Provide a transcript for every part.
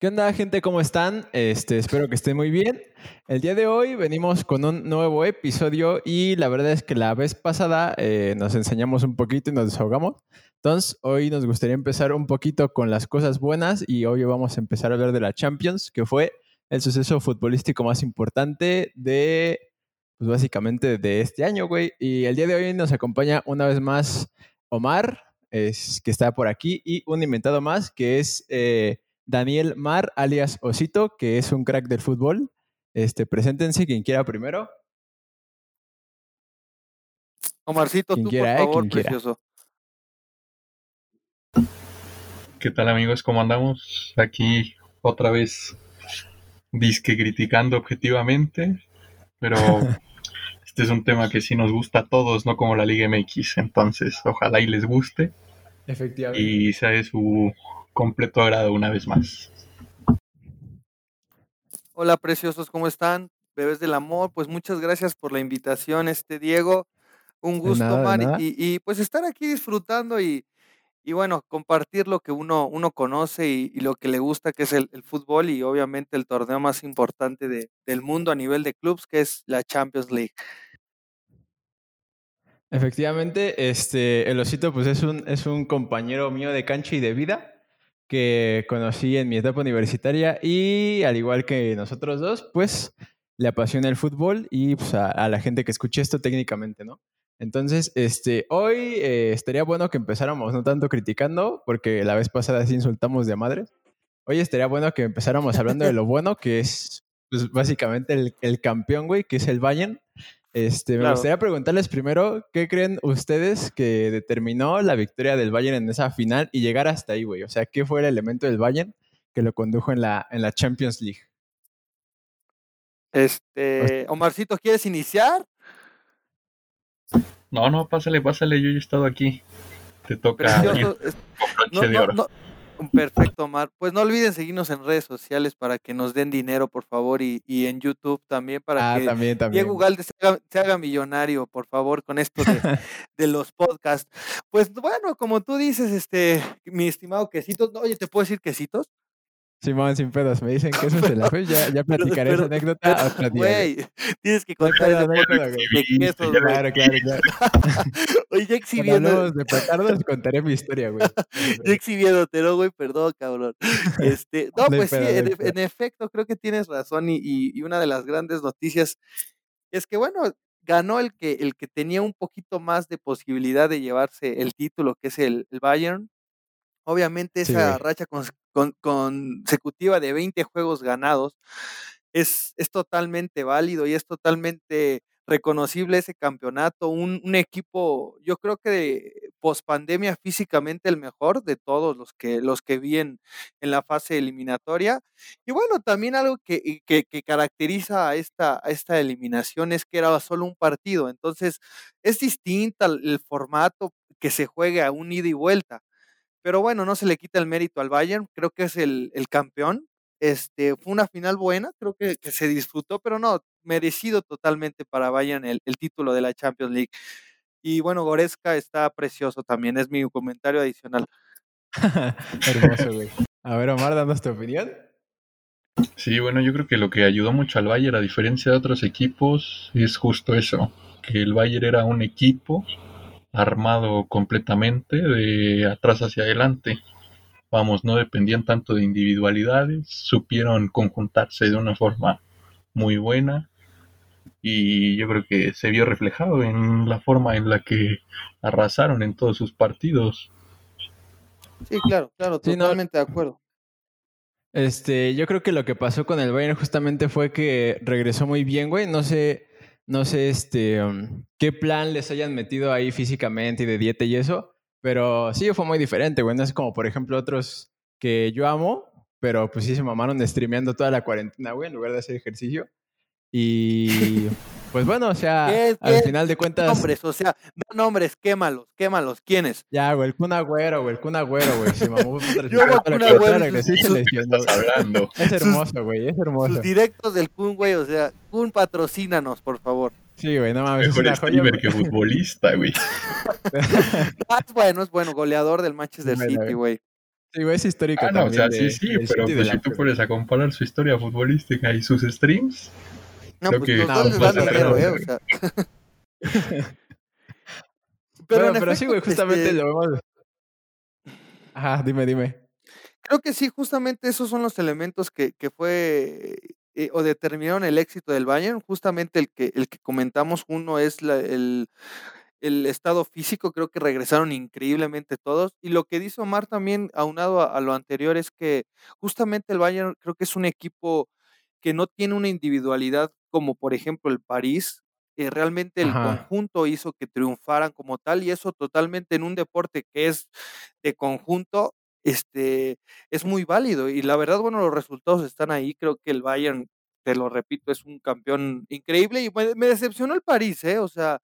¿Qué onda, gente? ¿Cómo están? Este, espero que estén muy bien. El día de hoy venimos con un nuevo episodio y la verdad es que la vez pasada eh, nos enseñamos un poquito y nos desahogamos. Entonces, hoy nos gustaría empezar un poquito con las cosas buenas y hoy vamos a empezar a hablar de la Champions, que fue el suceso futbolístico más importante de, pues básicamente de este año, güey. Y el día de hoy nos acompaña una vez más Omar, es, que está por aquí, y un inventado más, que es... Eh, Daniel Mar, alias Osito, que es un crack del fútbol. Este, preséntense quien quiera primero. Omarcito, tú por favor, precioso. ¿Qué tal amigos? ¿Cómo andamos? Aquí otra vez disque criticando objetivamente, pero este es un tema que sí nos gusta a todos, no como la Liga MX, entonces ojalá y les guste. Efectivamente. Y sea de su completo agrado una vez más. Hola preciosos, ¿cómo están? Bebés del amor, pues muchas gracias por la invitación, este Diego. Un gusto, Mar, y, pues estar aquí disfrutando y, y, bueno, compartir lo que uno, uno conoce y, lo que le gusta, que es el, fútbol y obviamente el torneo más importante de, del mundo a nivel de clubes, que es la Champions League. Efectivamente, este, el osito pues es un, es un compañero mío de cancha y de vida que conocí en mi etapa universitaria y al igual que nosotros dos, pues le apasiona el fútbol y pues, a, la gente que escuche esto técnicamente, ¿no? Entonces, este, hoy eh, estaría bueno que empezáramos no tanto criticando, porque la vez pasada sí insultamos de madre. Hoy estaría bueno que empezáramos hablando de lo bueno, que es pues, básicamente el, el campeón, güey, que es el Bayern. Este, me gustaría preguntarles primero, ¿qué creen ustedes que determinó la victoria del Bayern en esa final y llegar hasta ahí, güey? O sea, ¿qué fue el elemento del Bayern que lo condujo en la, en la Champions League? Este, Omarcito, ¿quieres iniciar? No, no, pásale, pásale, yo ya he estado aquí. Te toca. no, Perfecto, Omar. Pues no olviden seguirnos en redes sociales para que nos den dinero, por favor, y, en YouTube también para ah, que también, también. Diego Galde se haga, millonario, por favor, con esto de, los podcasts. Pues bueno, como tú dices, este, mi estimado Quesitos, oye, ¿te puedo decir Quesitos? Simón, sin pedos, me dicen que eso es la fe, ya, ya platicaré esa anécdota día. Güey, tienes que contar esa anécdota de quesos, Claro, claro, claro. Oye, ya exhibiendo. de petardos, contaré mi historia, güey. ya exhibiéndote, ¿no, güey? Perdón, cabrón. Este, no, pues sí, en, efecto, creo que tienes razón y, y, una de las grandes noticias es que, bueno, ganó el que, el que tenía un poquito más de posibilidad de llevarse el título, que es el, el Bayern. Obviamente esa racha con, consecutiva de 20 juegos ganados es, es totalmente válido y es totalmente reconocible ese campeonato, un, equipo, yo creo que de pospandemia físicamente el mejor de todos los que, los que vi en, la fase eliminatoria. Y bueno, también algo que, que, caracteriza a esta, esta eliminación es que era solo un partido, entonces es distinta el formato que se juegue a un ida y vuelta. Pero bueno, no se le quita el mérito al Bayern, creo que es el, campeón. Este, fue una final buena, creo que, se disfrutó, pero no, merecido totalmente para Bayern el, título de la Champions League. Y bueno, Goretzka está precioso también, es mi comentario adicional. Hermoso, güey. A ver, Omar, danos tu opinión. Sí, bueno, yo creo que lo que ayudó mucho al Bayern, a diferencia de otros equipos, es justo eso, que el Bayern era un equipo armado completamente de atrás hacia adelante. Vamos, no dependían tanto de individualidades, supieron conjuntarse de una forma muy buena y yo creo que se vio reflejado en la forma en la que arrasaron en todos sus partidos. Sí, claro, claro, totalmente de acuerdo. Este, yo creo que lo que pasó con el Bayern justamente fue que regresó muy bien, güey. No sé, no sé este, um, qué plan les hayan metido ahí físicamente y de dieta y eso, pero sí fue muy diferente, güey. No es como, por ejemplo, otros que yo amo, pero pues sí se mamaron streameando toda la cuarentena, güey, en lugar de hacer ejercicio. Y pues bueno, o sea, al final de cuentas. Nombres, o sea, no nombres, quémalos, quémalos. ¿Quiénes? Ya, güey, el Kun Agüero, güey, el Kun Agüero, güey. Se mamó Yo, el Kun Agüero. Es hermoso, güey, es hermoso. Sus directos del Kun, güey, o sea, Kun, patrocínanos, por favor. Sí, güey, no mames. Mejor streamer que futbolista, güey. ah, es bueno, es bueno, goleador del Manchester City, güey. Sí, es histórico ah, no, O sea, sí, sí, pero pues, si tú pones a comparar su historia futbolística y sus streams, no, creo pues que... Los dos les dinero, eh, o sea. pero, pero sí, güey, justamente este... lo vemos... Ajá, dime, dime. Creo que sí, justamente esos son los elementos que, que fue eh, o determinaron el éxito del Bayern. Justamente el que, el que comentamos, uno es la, el, el estado físico, creo que regresaron increíblemente todos. Y lo que dice Omar también, aunado a, a, lo anterior, es que justamente el Bayern creo que es un equipo que no tiene una individualidad como por ejemplo el París. Eh, realmente el Ajá. conjunto hizo que triunfaran como tal y eso totalmente en un deporte que es de conjunto, este, es muy válido. Y la verdad, bueno, los resultados están ahí. Creo que el Bayern, te lo repito, es un campeón increíble y me, decepcionó el París, ¿eh? O sea,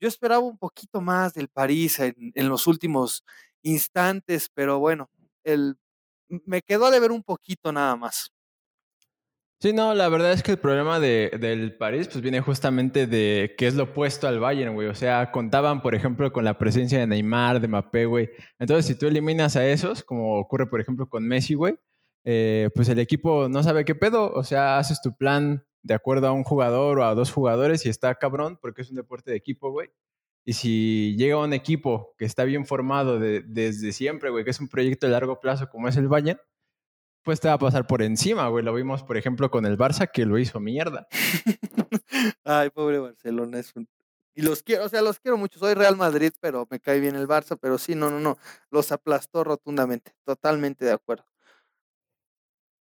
yo esperaba un poquito más del París en, en los últimos instantes, pero bueno, el, me quedó de ver un poquito nada más. Sí, no, la verdad es que el problema de, del París pues viene justamente de que es lo opuesto al Bayern, güey. O sea, contaban, por ejemplo, con la presencia de Neymar, de Mbappé, güey. Entonces, si tú eliminas a esos, como ocurre, por ejemplo, con Messi, güey, eh, pues el equipo no sabe qué pedo. O sea, haces tu plan de acuerdo a un jugador o a dos jugadores y está cabrón porque es un deporte de equipo, güey. Y si llega un equipo que está bien formado de, desde siempre, güey, que es un proyecto de largo plazo como es el Bayern, pues te va a pasar por encima, güey. Lo vimos, por ejemplo, con el Barça que lo hizo mierda. Ay, pobre Barcelona, es un... Y los quiero, o sea, los quiero mucho. Soy Real Madrid, pero me cae bien el Barça, pero sí, no, no, no. Los aplastó rotundamente. Totalmente de acuerdo.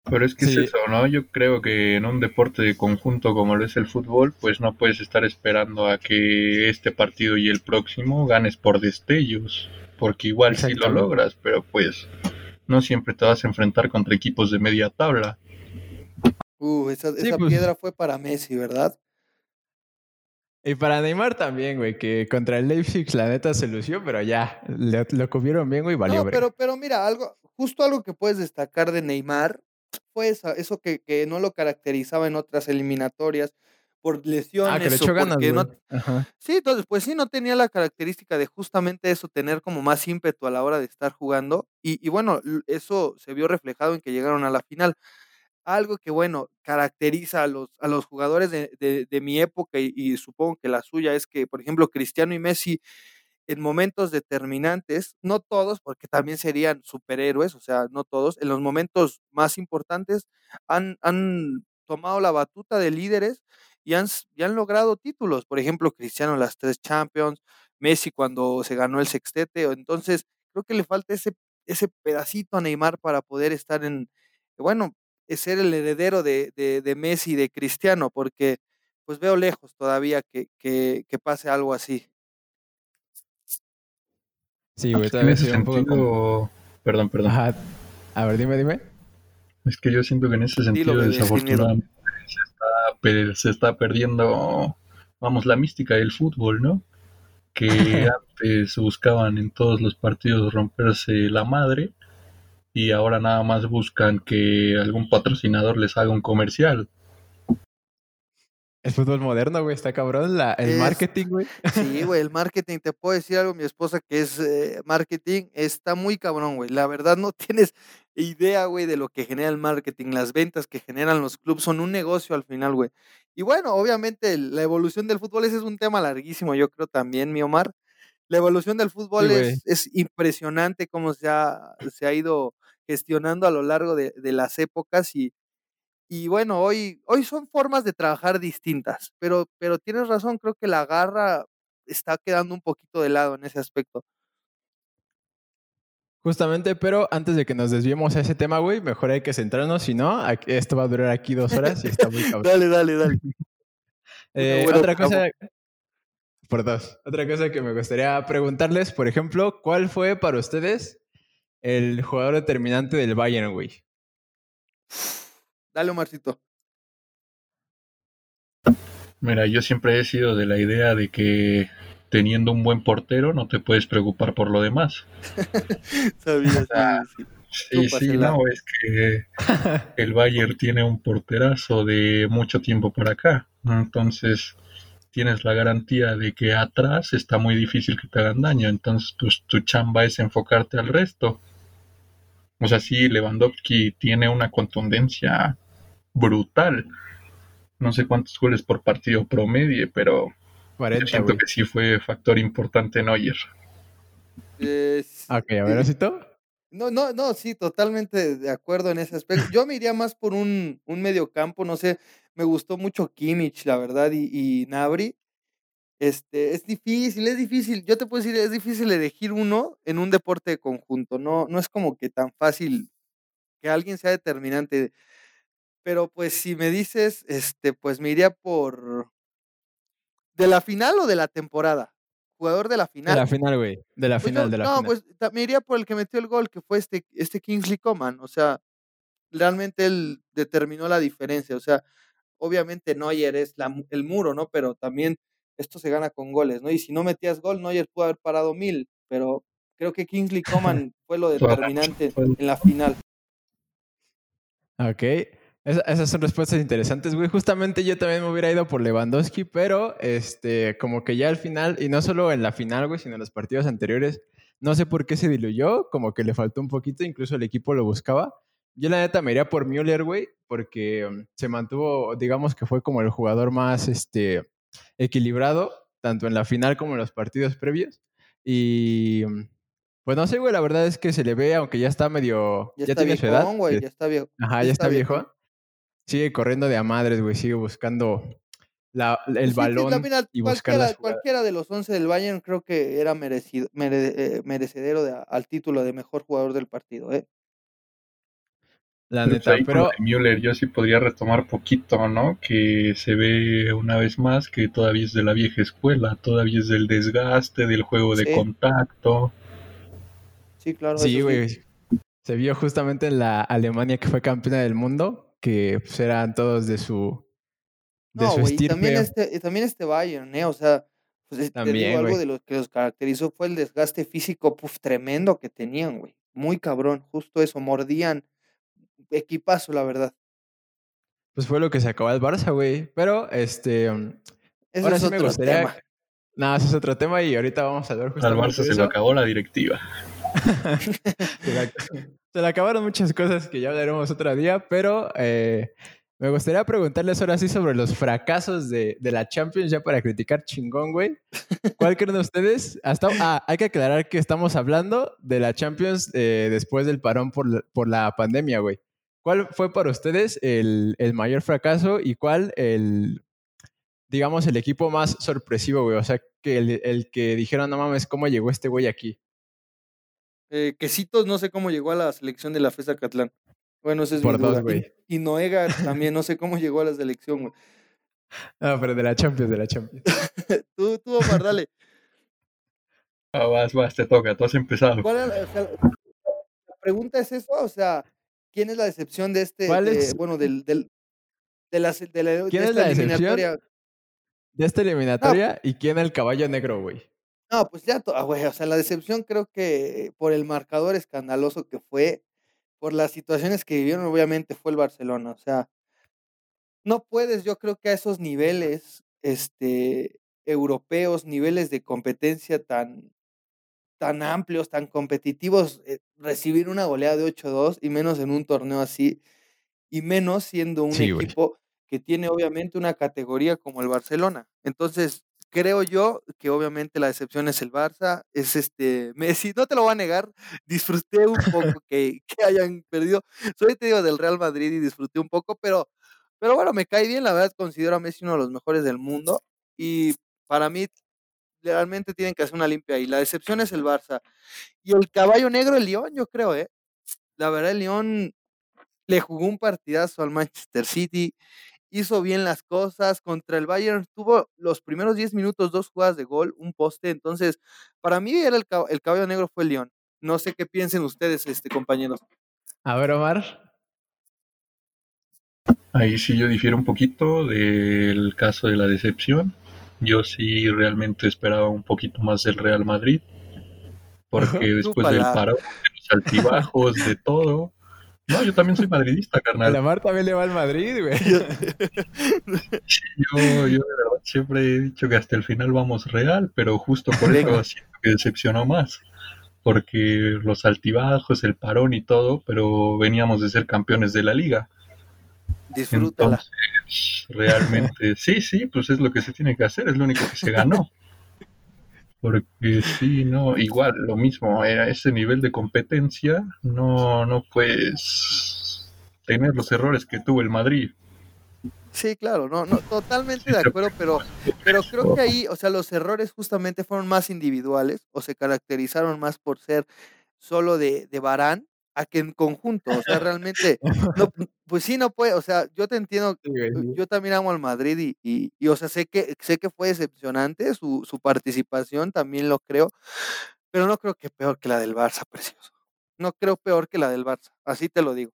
Pero es que sí. es eso, ¿no? Yo creo que en un deporte de conjunto como lo es el fútbol, pues no puedes estar esperando a que este partido y el próximo ganes por destellos, porque igual sí lo logras, pero pues no siempre te vas a enfrentar contra equipos de media tabla. Uh, esa, sí, esa pues, piedra fue para Messi, ¿verdad? Y para Neymar también, güey, que contra el Leipzig la neta se lució, pero ya, lo, lo cubrieron bien, güey, y valió. No, pero, pero mira, algo, justo algo que puedes destacar de Neymar fue eso, eso que, que no lo caracterizaba en otras eliminatorias por lesiones. Ah, que le echó ganas, no... Sí, entonces, pues sí, no tenía la característica de justamente eso, tener como más ímpetu a la hora de estar jugando. Y, y, bueno, eso se vio reflejado en que llegaron a la final. Algo que, bueno, caracteriza a los, a los jugadores de, de, de mi época y, y, supongo que la suya es que, por ejemplo, Cristiano y Messi en momentos determinantes, no todos, porque también serían superhéroes, o sea, no todos, en los momentos más importantes han, han tomado la batuta de líderes y han, y han logrado títulos. Por ejemplo, Cristiano las tres Champions, Messi cuando se ganó el sextete. Entonces, creo que le falta ese, ese pedacito a Neymar para poder estar en, bueno, ser el heredero de, de, de Messi y de Cristiano, porque pues veo lejos todavía que, que, que pase algo así. Sí, güey, ese sentido... Como... Perdón, perdón. Ajá. A ver, dime, dime. Es que yo siento que en ese sentido, desafortunadamente, se está, se está perdiendo, vamos, la mística del fútbol, ¿no? Que antes buscaban en todos los partidos romperse la madre y ahora nada más buscan que algún patrocinador les haga un comercial. El fútbol moderno, güey, está cabrón. La, el es, marketing, güey. Sí, güey, el marketing. Te puedo decir algo, mi esposa, que es eh, marketing, está muy cabrón, güey. La verdad, no tienes idea, güey, de lo que genera el marketing. Las ventas que generan los clubes son un negocio al final, güey. Y bueno, obviamente, la evolución del fútbol, ese es un tema larguísimo, yo creo también, mi Omar. La evolución del fútbol sí, es, es, impresionante cómo se ha, se ha ido gestionando a lo largo de, de las épocas y y bueno, hoy, hoy son formas de trabajar distintas, pero, pero tienes razón, creo que la garra está quedando un poquito de lado en ese aspecto. Justamente, pero antes de que nos desviemos a ese tema, güey, mejor hay que centrarnos, si no, esto va a durar aquí dos horas y está muy cabrón. dale, dale, dale. eh, bueno, otra cosa, por dos, otra cosa que me gustaría preguntarles, por ejemplo, ¿cuál fue para ustedes el jugador determinante del Bayern, güey? Dale, Omarcito. Mira, yo siempre he sido de la idea de que teniendo un buen portero no te puedes preocupar por lo demás. Sabía, sea, sí, sí, sí no, es que el Bayern tiene un porterazo de mucho tiempo por acá. Entonces tienes la garantía de que atrás está muy difícil que te hagan daño. Entonces pues, tu chamba es enfocarte al resto. O sea, sí, Lewandowski tiene una contundencia brutal. No sé cuántos goles por partido promedio, pero yo siento que sí fue factor importante Neuer. ok, a ver, ¿asito? No, no, no, sí, totalmente de acuerdo en ese aspecto. Yo me iría más por un, un medio campo, no sé, me gustó mucho Kimmich, la verdad, y, y Nabri. Este, es difícil, es difícil. Yo te puedo decir, es difícil elegir uno en un deporte de conjunto. No, no es como que tan fácil que alguien sea determinante. Pero pues si me dices, este, pues me iría por ¿De la final o de la temporada? Jugador de la final. De la final, güey. De la pues final, de la final. No, pues me iría por el que metió el gol, que fue este, este Kingsley Coman. O sea, realmente él determinó la diferencia. O sea, obviamente Neuer es el muro, ¿no? Pero también esto se gana con goles, ¿no? Y si no metías gol, Neuer pudo haber parado mil, pero creo que Kingsley Coman fue lo determinante en la final. Ok esas son respuestas interesantes, güey. Justamente yo también me hubiera ido por Lewandowski, pero este, como que ya al final, y no solo en la final, güey, sino en los partidos anteriores, no sé por qué se diluyó, como que le faltó un poquito, incluso el equipo lo buscaba. Yo la neta me iría por Müller, güey, porque um, se mantuvo, digamos que fue como el jugador más este, equilibrado, tanto en la final como en los partidos previos. Y um, pues no sé, güey, la verdad es que se le ve, aunque ya está medio. Ya, tiene su edad. ya está viejo. Ajá, ya, está, viejo sigue corriendo de a madres, güey, sigue buscando la, el balón y cualquiera, cualquiera de los 11 del Bayern creo que era merecido, eh, merecedero de, al título de mejor jugador del partido, ¿eh? La pues neta, pero Müller yo sí podría retomar poquito, ¿no? Que se ve una vez más que todavía es de la vieja escuela, todavía es del desgaste, del juego de contacto. Sí, claro. Sí, güey. Se vio justamente en la Alemania que fue campeona del mundo, que eran todos de su. De no, güey, también este, también este Bayern, ¿eh? O sea, pues también, algo de lo que los caracterizó fue el desgaste físico puf, tremendo que tenían, güey. Muy cabrón, justo eso, mordían. Equipazo, la verdad. Pues fue lo que se acabó el Barça, güey. Pero, este. Um, ahora sí me gustaría. Tema. No, ese es otro tema y ahorita vamos a ver justamente. Al Barça se lo acabó la directiva. Se le acabaron muchas cosas que ya hablaremos otro día, pero eh, me gustaría preguntarles ahora sí sobre los fracasos de, la Champions, ya para criticar chingón, güey. ¿Cuál creen ustedes? Ah, hay que aclarar que estamos hablando de la Champions eh, después del parón por, la pandemia, güey. ¿Cuál fue para ustedes el, mayor fracaso y cuál el, digamos, el equipo más sorpresivo, güey? O sea, que el que dijeron, no mames, ¿cómo llegó este güey aquí? Eh, Quesitos, no sé cómo llegó a la selección de la FESA Catlán. Bueno, ese es Por mi duda. güey. Y, Noega también, no sé cómo llegó a la selección, güey. No, pero de la Champions, de la Champions. tú, tú, Omar, dale. Ah, vas, vas, te toca, tú has empezado. ¿Cuál la, pregunta es eso, o sea, ¿quién es la decepción de este, ¿Cuál es? bueno, del, del, de la, de la, ¿Quién es la eliminatoria? De esta eliminatoria y quién es el caballo negro, güey. No, pues ya, ah, güey, o sea, la decepción creo que por el marcador escandaloso que fue, por las situaciones que vivieron, obviamente fue el Barcelona, o sea, no puedes, yo creo que a esos niveles, este, europeos, niveles de competencia tan, tan amplios, tan competitivos, eh, recibir una goleada de 8-2 y menos en un torneo así, y menos siendo un equipo que tiene obviamente una categoría como el Barcelona. Entonces, creo yo que obviamente la decepción es el Barça, es este Messi, no te lo voy a negar, disfruté un poco que, hayan perdido, soy te digo del Real Madrid y disfruté un poco, pero, pero bueno, me cae bien, la verdad considero a Messi uno de los mejores del mundo y para mí realmente tienen que hacer una limpia y la decepción es el Barça y el caballo negro el León, yo creo, eh. La verdad el León le jugó un partidazo al Manchester City hizo bien las cosas. Contra el Bayern tuvo los primeros 10 minutos dos jugadas de gol, un poste. Entonces, para mí era el, el caballo negro fue el León. No sé qué piensen ustedes, este, compañeros. A ver, Omar. Ahí sí yo difiero un poquito del caso de la decepción. Yo sí realmente esperaba un poquito más del Real Madrid. Porque después del paro, de los altibajos, de todo, no, yo también soy madridista, carnal. A la Mar también le va al Madrid, güey. yo, yo de verdad siempre he dicho que hasta el final vamos real, pero justo por eso siento que decepcionó más. porque los altibajos, el parón y todo, pero veníamos de ser campeones de la liga. Disfrútala. realmente, sí, sí, pues es lo que se tiene que hacer, es lo único que se ganó. Porque sí, no, igual, lo mismo, a ese nivel de competencia, no, no puedes tener los errores que tuvo el Madrid. Sí, claro, no, no, totalmente de acuerdo, pero, pero creo que ahí, o sea, los errores justamente fueron más individuales o se caracterizaron más por ser solo de, de Barán a que en conjunto, o sea, realmente, no, pues sí, no puede, o sea, yo te entiendo, yo también amo al Madrid y, y, y, o sea, sé que, sé que fue decepcionante su, su participación, también lo creo, pero no creo que peor que la del Barça, precioso. No creo peor que la del Barça, así te lo digo.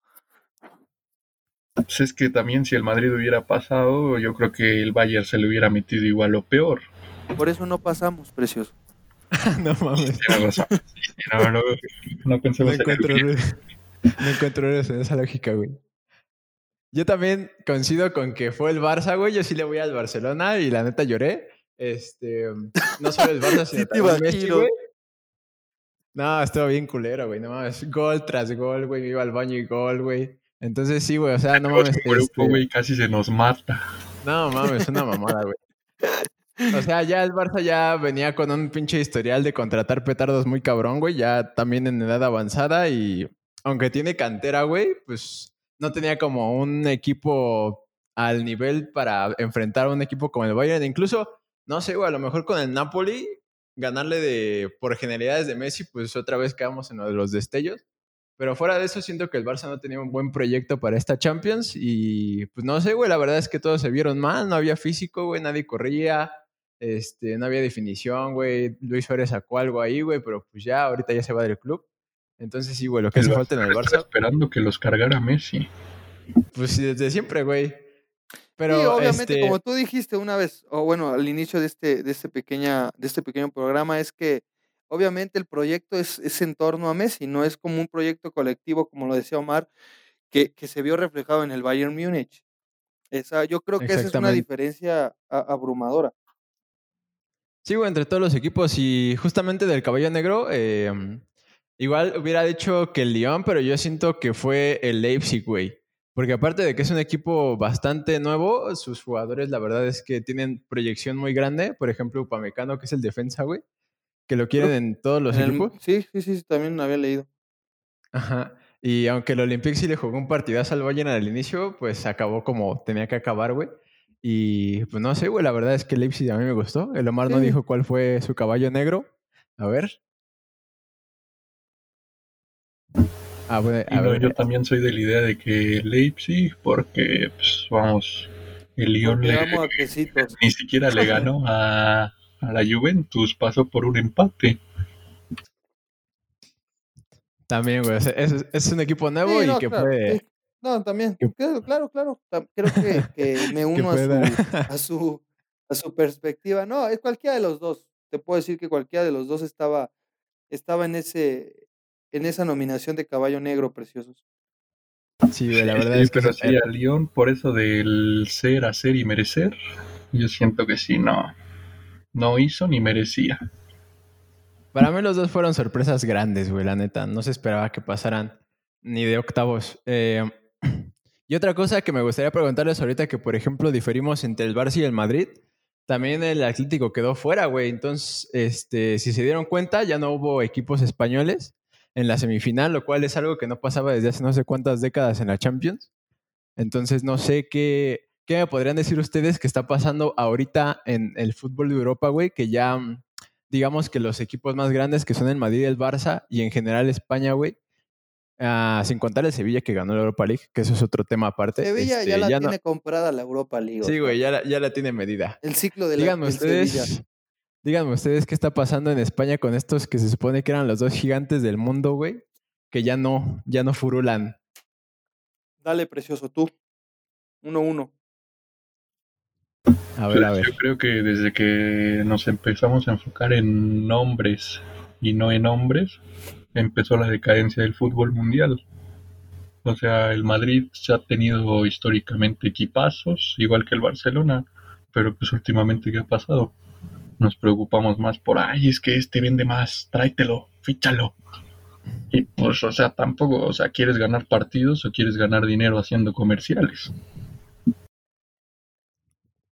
Pues es que también si el Madrid hubiera pasado, yo creo que el Bayern se le hubiera metido igual o peor. Por eso no pasamos, precioso. no mames. No, no, no pensemos no encuentro, en No encuentro en esa lógica, güey. Yo también coincido con que fue el Barça, güey. Yo sí le voy al Barcelona y la neta lloré. Este, no solo el Barça, sino también Messi, güey. No, estuvo bien culero, güey. No mames. Gol tras gol, güey. Me iba al baño y gol, güey. Entonces sí, güey, o sea, no mames. Este... güey, casi se nos mata. No mames, es una mamada, güey. O sea, ya el Barça ya venía con un pinche historial de contratar petardos muy cabrón, güey, ya también en edad avanzada y aunque tiene cantera, güey, pues no tenía como un equipo al nivel para enfrentar a un equipo como el Bayern. Incluso, no sé, güey, a lo mejor con el Napoli, ganarle de por generalidades de Messi, pues otra vez quedamos en lo de los destellos. Pero fuera de eso, siento que el Barça no tenía un buen proyecto para esta Champions. Y pues no sé, güey, la verdad es que todos se vieron mal. No había físico, güey, nadie corría. Este, no había definición, güey. Luis Suárez sacó algo ahí, güey, pero pues ya, ahorita ya se va del club. Entonces sí, güey, lo que hace falta en el Barça. esperando que los cargara Messi. Pues sí, desde siempre, güey. Pero, sí, obviamente, este como tú dijiste una vez, o bueno, al inicio de este, de este pequeña, de este pequeño programa, es que obviamente el proyecto es, es, en torno a Messi, no es como un proyecto colectivo, como lo decía Omar, que, que se vio reflejado en el Bayern Múnich. Esa, yo creo que esa es una diferencia abrumadora. Sí, güey, entre todos los equipos y justamente del Caballo Negro, eh, igual hubiera dicho que el Lyon, pero yo siento que fue el Leipzig, güey. Porque aparte de que es un equipo bastante nuevo, sus jugadores la verdad es que tienen proyección muy grande. Por ejemplo, Upamecano, que es el defensa, güey que lo quieren en todos los equipos. Sí, sí, sí, también había leído. Ajá. Y aunque el Olympique sí le jugó un partidazo al Bayern al inicio, pues acabó como tenía que acabar, güey. Y pues no sé, güey, la verdad es que Leipzig a mí me gustó. El Omar no dijo cuál fue su caballo negro. A ver. Ah, bueno, a ver. yo también soy de la idea de que Leipzig, porque, pues, vamos, el Lyon ni siquiera le ganó a, a la Juventus, pasó por un empate. También, güey, es, es, un equipo nuevo y que fue... No, también, claro, claro, creo que, que me uno a, su, a, su, a su perspectiva. No, es cualquiera de los dos. Te puedo decir que cualquiera de los dos estaba, estaba en, ese, en esa nominación de caballo negro preciosos. Sí, la verdad es que... Pero sí, a León, por eso del ser, hacer y merecer, yo siento que sí, no no hizo ni merecía. Para mí los dos fueron sorpresas grandes, güey, la neta. No se esperaba que pasaran ni de octavos. Eh, y otra cosa que me gustaría preguntarles ahorita, que por ejemplo diferimos entre el Barça y el Madrid, también el Atlético quedó fuera, güey. Entonces, este, si se dieron cuenta, ya no hubo equipos españoles en la semifinal, lo cual es algo que no pasaba desde hace no sé cuántas décadas en la Champions. Entonces, no sé qué, ¿Qué me podrían decir ustedes que está pasando ahorita en el fútbol de Europa, güey? Que ya, digamos que los equipos más grandes que son el Madrid y el Barça y en general España, güey, ah, sin contar el Sevilla que ganó la Europa League, que eso es otro tema aparte. Sevilla ya este, la tiene comprada la Europa League. Sí, güey, ya la, ya la tiene medida. El ciclo de la díganme ustedes, Díganme ustedes qué está pasando en España con estos que se supone que eran los dos gigantes del mundo, güey, que ya no, ya no furulan. Dale, precioso, tú. Uno, uno. A ver, a ver. Yo creo que desde que nos empezamos a enfocar en nombres y no en hombres, empezó la decadencia del fútbol mundial. O sea, el Madrid se ha tenido históricamente equipazos, igual que el Barcelona, pero pues últimamente ¿qué ha pasado? Nos preocupamos más por, ay, es que este vende más, tráetelo. fíchalo. Y pues, o sea, tampoco, o sea, ¿quieres ganar partidos o quieres ganar dinero haciendo comerciales?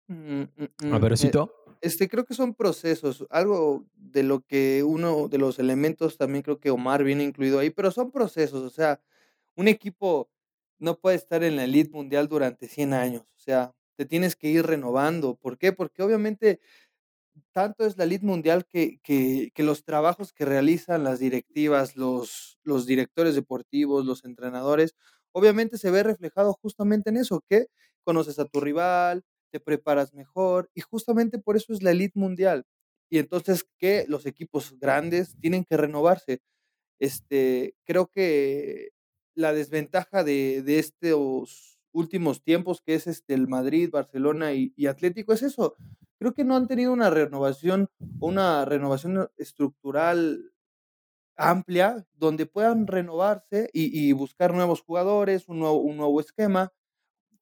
Mm, mm, A ver, mm, eh, este, creo que son procesos, algo de lo que uno de los elementos también creo que Omar viene incluido ahí, pero son procesos, o sea, un equipo no puede estar en la elite mundial durante 100 años, o sea, te tienes que ir renovando. ¿Por qué? Porque obviamente tanto es la elite mundial que, que, los trabajos que realizan las directivas, los, los directores deportivos, los entrenadores, obviamente se ve reflejado justamente en eso, que conoces a tu rival, te preparas mejor y justamente por eso es la elite mundial. Y entonces que los equipos grandes tienen que renovarse. Este, creo que la desventaja de, de estos últimos tiempos, que es este, el Madrid, Barcelona y, Atlético, es eso. Creo que no han tenido una renovación, una renovación estructural amplia donde puedan renovarse y, y buscar nuevos jugadores, un nuevo, un nuevo esquema.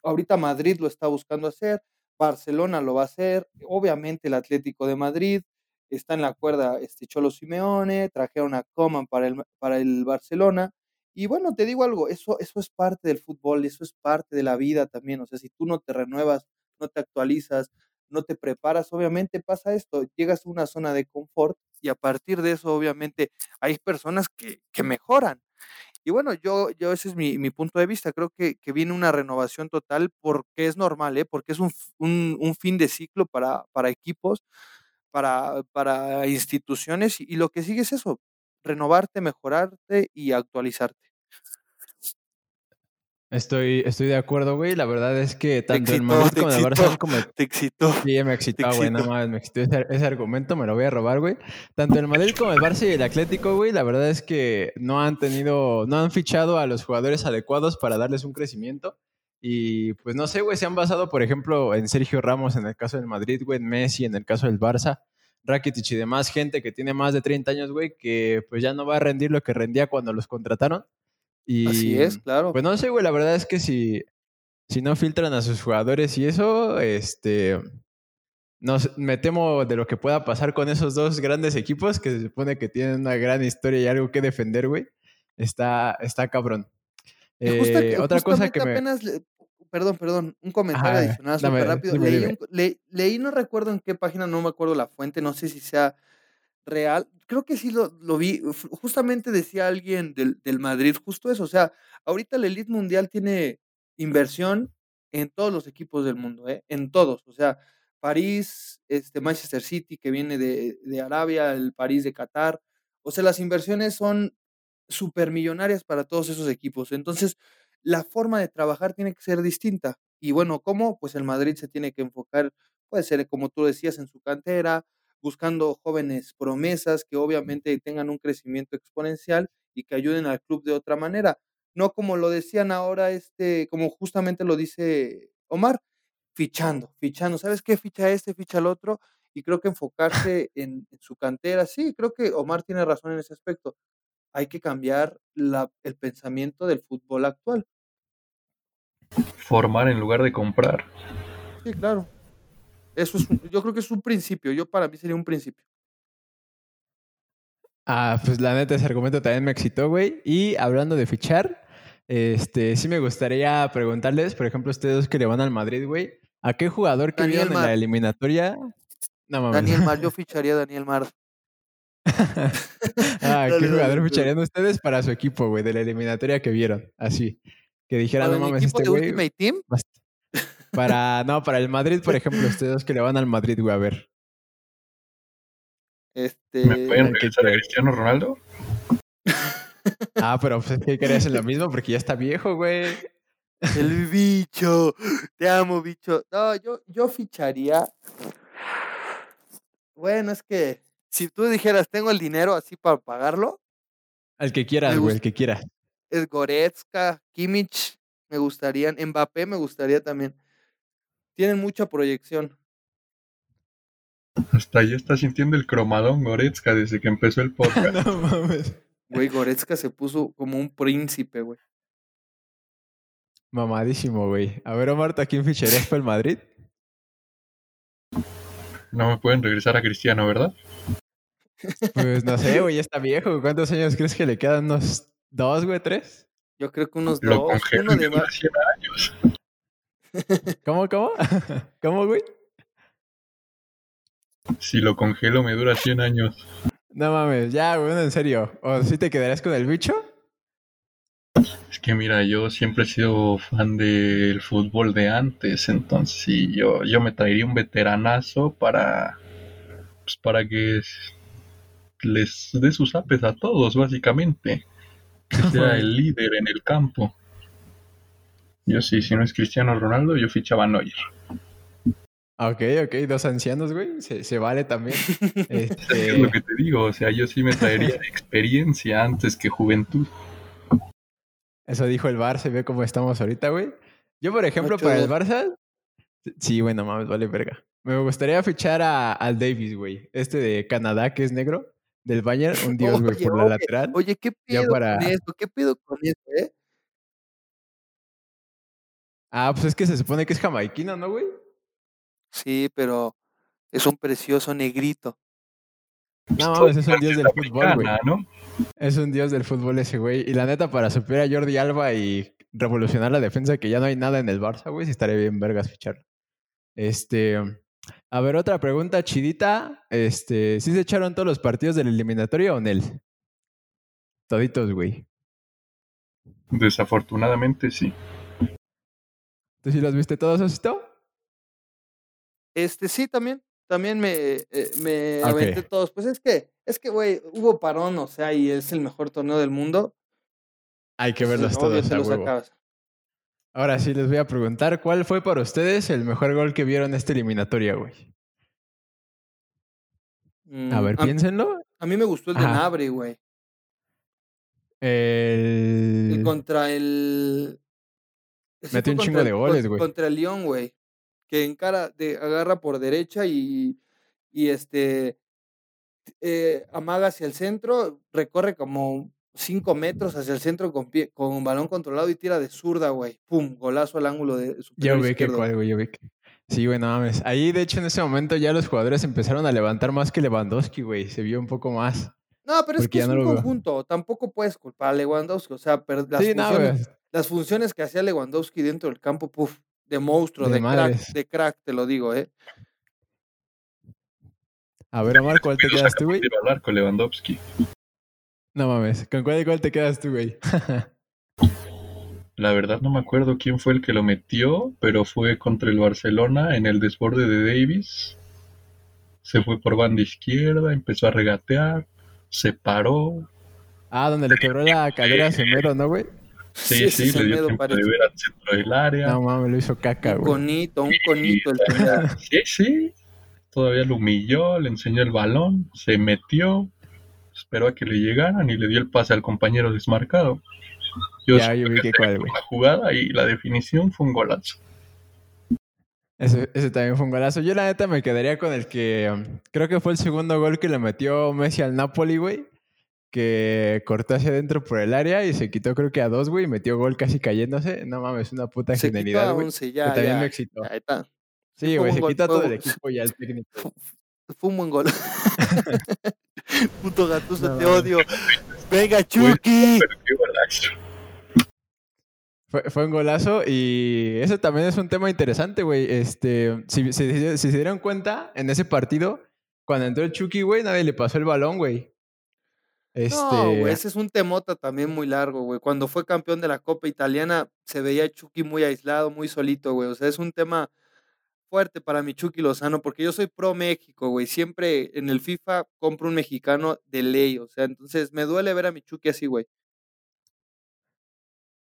Ahorita Madrid lo está buscando hacer, Barcelona lo va a hacer, obviamente el Atlético de Madrid, está en la cuerda este Cholo Simeone, trajeron a Coman para el, para el Barcelona. Y bueno, te digo algo, eso, eso es parte del fútbol, eso es parte de la vida también. O sea, si tú no te renuevas, no te actualizas, no te preparas, obviamente pasa esto, llegas a una zona de confort y a partir de eso, obviamente, hay personas que, que mejoran. Y bueno, yo, yo ese es mi, mi punto de vista. Creo que, que, viene una renovación total porque es normal, ¿eh? porque es un, un, un fin de ciclo para, para equipos, para, para instituciones y, y lo que sigue es eso, renovarte, mejorarte y actualizarte. Estoy, estoy de acuerdo, güey. La verdad es que tanto el Madrid como el Barça como... Te excitó. Sí, me excitó, güey. Nada más me excitó ese, ese, argumento, me lo voy a robar, güey. Tanto el Madrid como el Barça y el Atlético, güey, la verdad es que no han tenido, no han fichado a los jugadores adecuados para darles un crecimiento. Y pues no sé, güey, se han basado, por ejemplo, en Sergio Ramos en el caso del Madrid, güey, en Messi en el caso del Barça. Rakitic y demás gente que tiene más de 30 años, güey, que pues ya no va a rendir lo que rendía cuando los contrataron. Y, Así es, claro. Pues no sé, güey, la verdad es que si, si no filtran a sus jugadores y eso, este, nos, me temo de lo que pueda pasar con esos dos grandes equipos que se supone que tienen una gran historia y algo que defender, güey. Está, está cabrón. Eh, otra cosa que apenas perdón, perdón, un comentario adicional súper rápido. leí, no recuerdo en qué página, no me acuerdo la fuente, no sé si sea real. Creo que sí lo, lo vi. Justamente decía alguien del, del, Madrid, justo eso. O sea, ahorita la elite mundial tiene inversión en todos los equipos del mundo, ¿eh? en todos. O sea, París, este, Manchester City, que viene de, de Arabia, el París de Qatar. O sea, las inversiones son supermillonarias para todos esos equipos. Entonces, la forma de trabajar tiene que ser distinta. Y bueno, ¿cómo? Pues el Madrid se tiene que enfocar, puede ser como tú decías, en su cantera, buscando jóvenes promesas que obviamente tengan un crecimiento exponencial y que ayuden al club de otra manera. No como lo decían ahora, este, como justamente lo dice Omar, fichando, fichando. ¿Sabes qué? Ficha este, ficha el otro. Y creo que enfocarse en, en su cantera, sí, creo que Omar tiene razón en ese aspecto hay que cambiar la, el pensamiento del fútbol actual. Formar en lugar de comprar. Sí, claro. Eso es, yo creo que es un principio. Yo para mí sería un principio. Ah, pues la neta ese argumento también me excitó, güey. Y hablando de fichar, este, sí me gustaría preguntarles, por ejemplo, ustedes que le van al Madrid, güey, ¿a qué jugador que vieron en la eliminatoria? No, mames. Daniel Mar, yo ficharía a Daniel Mar. ah, ¿qué jugador ficharían ustedes para su equipo, güey, de la eliminatoria que vieron? Así. Que dijeran, no mames, este güey. Ultimate Team? Para, no, para el Madrid, por ejemplo, ustedes que le van al Madrid, güey, a ver. Este... ¿Me pueden regresar a Cristiano Ronaldo? ah, pero pues, ¿qué querías lo mismo? Porque ya está viejo, güey. El bicho. Te amo, bicho. No, yo, yo ficharía. Bueno, es que si tú dijeras, tengo el dinero así para pagarlo. Al que quieras, güey, el que quiera. Es Goretzka, Kimmich, me gustarían. Mbappé me gustaría también. Tienen mucha proyección. Hasta ya está sintiendo el cromadón Goretzka desde que empezó el podcast. no mames. Güey, Goretzka se puso como un príncipe, güey. Mamadísimo, güey. A ver, Omar, ¿a quién ficharías para el Madrid? No me pueden regresar a Cristiano, ¿verdad? Pues no sé, güey, ya está viejo. ¿Cuántos años crees que le quedan? ¿Unos dos, güey, tres? Yo creo que unos Lo dos. congelo Uno de me dura más. 100 años. ¿Cómo, cómo? ¿Cómo, güey? Si lo congelo me dura 100 años. No mames, ya, güey, en serio. ¿O si te quedarías con el bicho? Es que mira, yo siempre he sido fan del fútbol de antes, entonces sí, yo, yo me traería un veteranazo para, pues, para que les dé sus apes a todos, básicamente. Que sea el líder en el campo. Yo sí, si no es Cristiano Ronaldo, yo fichaba a Neuer. Ok, ok, dos ancianos, güey. Se, se vale también. Es Este, lo que te digo, o sea, yo sí me traería experiencia antes que juventud. Eso dijo el Barça y ve cómo estamos ahorita, güey. Yo, por ejemplo, Ocho, para el. Barça. Sí, bueno, mames, vale verga. Me gustaría fichar a, al Davis, güey. Este de Canadá, que es negro, del Bayern. Un dios, güey, por la oye, lateral. Oye, ¿qué Ya pedo para- con eso? ¿Qué pedo con eso, eh? Ah, pues es que se supone que es jamaiquino, ¿no, güey? Sí, pero es un precioso negrito. No, mames, es un dios del fútbol, güey. Es un dios del fútbol ese, güey. Y la neta, para superar a Jordi Alba y revolucionar la defensa, que ya no hay nada en el Barça, güey, sí estaría bien vergas ficharlo. Este. A ver, otra pregunta chidita. Este, ¿sí se echaron todos los partidos del eliminatorio o Nel? Toditos, güey. Desafortunadamente sí. ¿Tú sí los viste todos, Osito? Este, sí, también. También me, eh, me Ok. aventé todos. Pues es que, es que, güey, hubo parón, o sea, y es el mejor torneo del mundo. Hay que verlos todos los acabas. Ahora sí les voy a preguntar, ¿cuál fue para ustedes el mejor gol que vieron en esta eliminatoria, güey? A Mm, ver, a, piénsenlo. a mí me gustó el de Ajá. Nabre, güey. El... El contra el. Metió un chingo de goles, güey. Contra el León, güey. Que encara, de, agarra por derecha y, y este. eh, amaga hacia el centro, recorre como 5 metros hacia el centro con, pie, con un balón controlado y tira de zurda, güey. Pum, golazo al ángulo de superior Yo vi que cuál, güey, yo vi que... Sí, güey, no mames. Ahí, de hecho, en ese momento ya los jugadores empezaron a levantar más que Lewandowski, güey. Se vio un poco más. No, pero es que es no un veo. conjunto. Tampoco puedes culpar a Lewandowski. O sea, pero las, sí, funciones, las funciones que hacía Lewandowski dentro del campo, puf, de monstruo, De de, crack, de crack, te lo digo, ¿eh? A ver, Omar, ¿cuál te quedas tú, güey? arco Lewandowski. No mames. ¿Con cuál, cuál te quedas tú, güey? La verdad no me acuerdo quién fue el que lo metió, pero fue contra el Barcelona en el desborde de Davis. Se fue por banda izquierda, empezó a regatear, se paró. ah, donde le quebró la cadera a Semedo, ¿no, güey? Sí, sí, le dio tiempo de parece ver al centro del área. No mames, lo hizo caca, un güey. conito, un conito el Semedo. Sí, sí. Todavía lo humilló, le enseñó el balón, se metió, esperó a que le llegaran y le dio el pase al compañero desmarcado. Yo Ya, yo vi que que cuál, güey. la jugada y la definición fue un golazo. Ese, ese también fue un golazo. Yo la neta me quedaría con el que um, creo que fue el segundo gol que le metió Messi al Napoli, güey. Que cortó hacia adentro por el área y se quitó creo que a dos, güey. y Metió gol casi cayéndose. No mames, una puta Se quitó genialidad, a güey. 11, Que también ya. me excitó. Ahí está. Sí, fue güey, un se gol, quita todo el equipo y al técnico. Fu- Fue un buen gol. Puto gatuso, No, te odio. Venga, Chucky. Pero qué golazo. Fue, fue un golazo y eso también es un tema interesante, güey. Este, si, si- si se dieron cuenta, en ese partido, cuando entró el Chucky, güey, nadie le pasó el balón, güey. Este, No, güey, ese es un temota también muy largo, güey. Cuando fue campeón de la Copa Italiana, se veía Chucky muy aislado, muy solito, güey. O sea, es un tema fuerte para mi Chucky Lozano, porque yo soy pro México, güey. Siempre en el FIFA compro un mexicano de ley, o sea, entonces me duele ver a mi Chucky así, güey.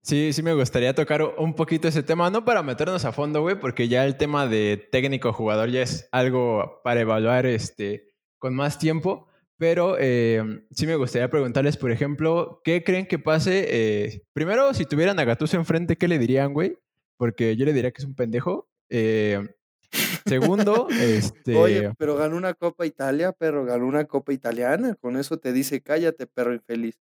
Sí, sí me gustaría tocar un poquito ese tema, no para meternos a fondo, güey, porque ya el tema de técnico-jugador ya es algo para evaluar este, con más tiempo, pero eh, sí me gustaría preguntarles, por ejemplo, ¿qué creen que pase? eh, primero, si tuvieran a Gattuso enfrente, ¿qué le dirían, güey? Porque yo le diría que es un pendejo. Eh, segundo, este... Oye, pero ganó una Copa Italia, perro, ganó una Copa Italiana. Con eso te dice, cállate, perro infeliz.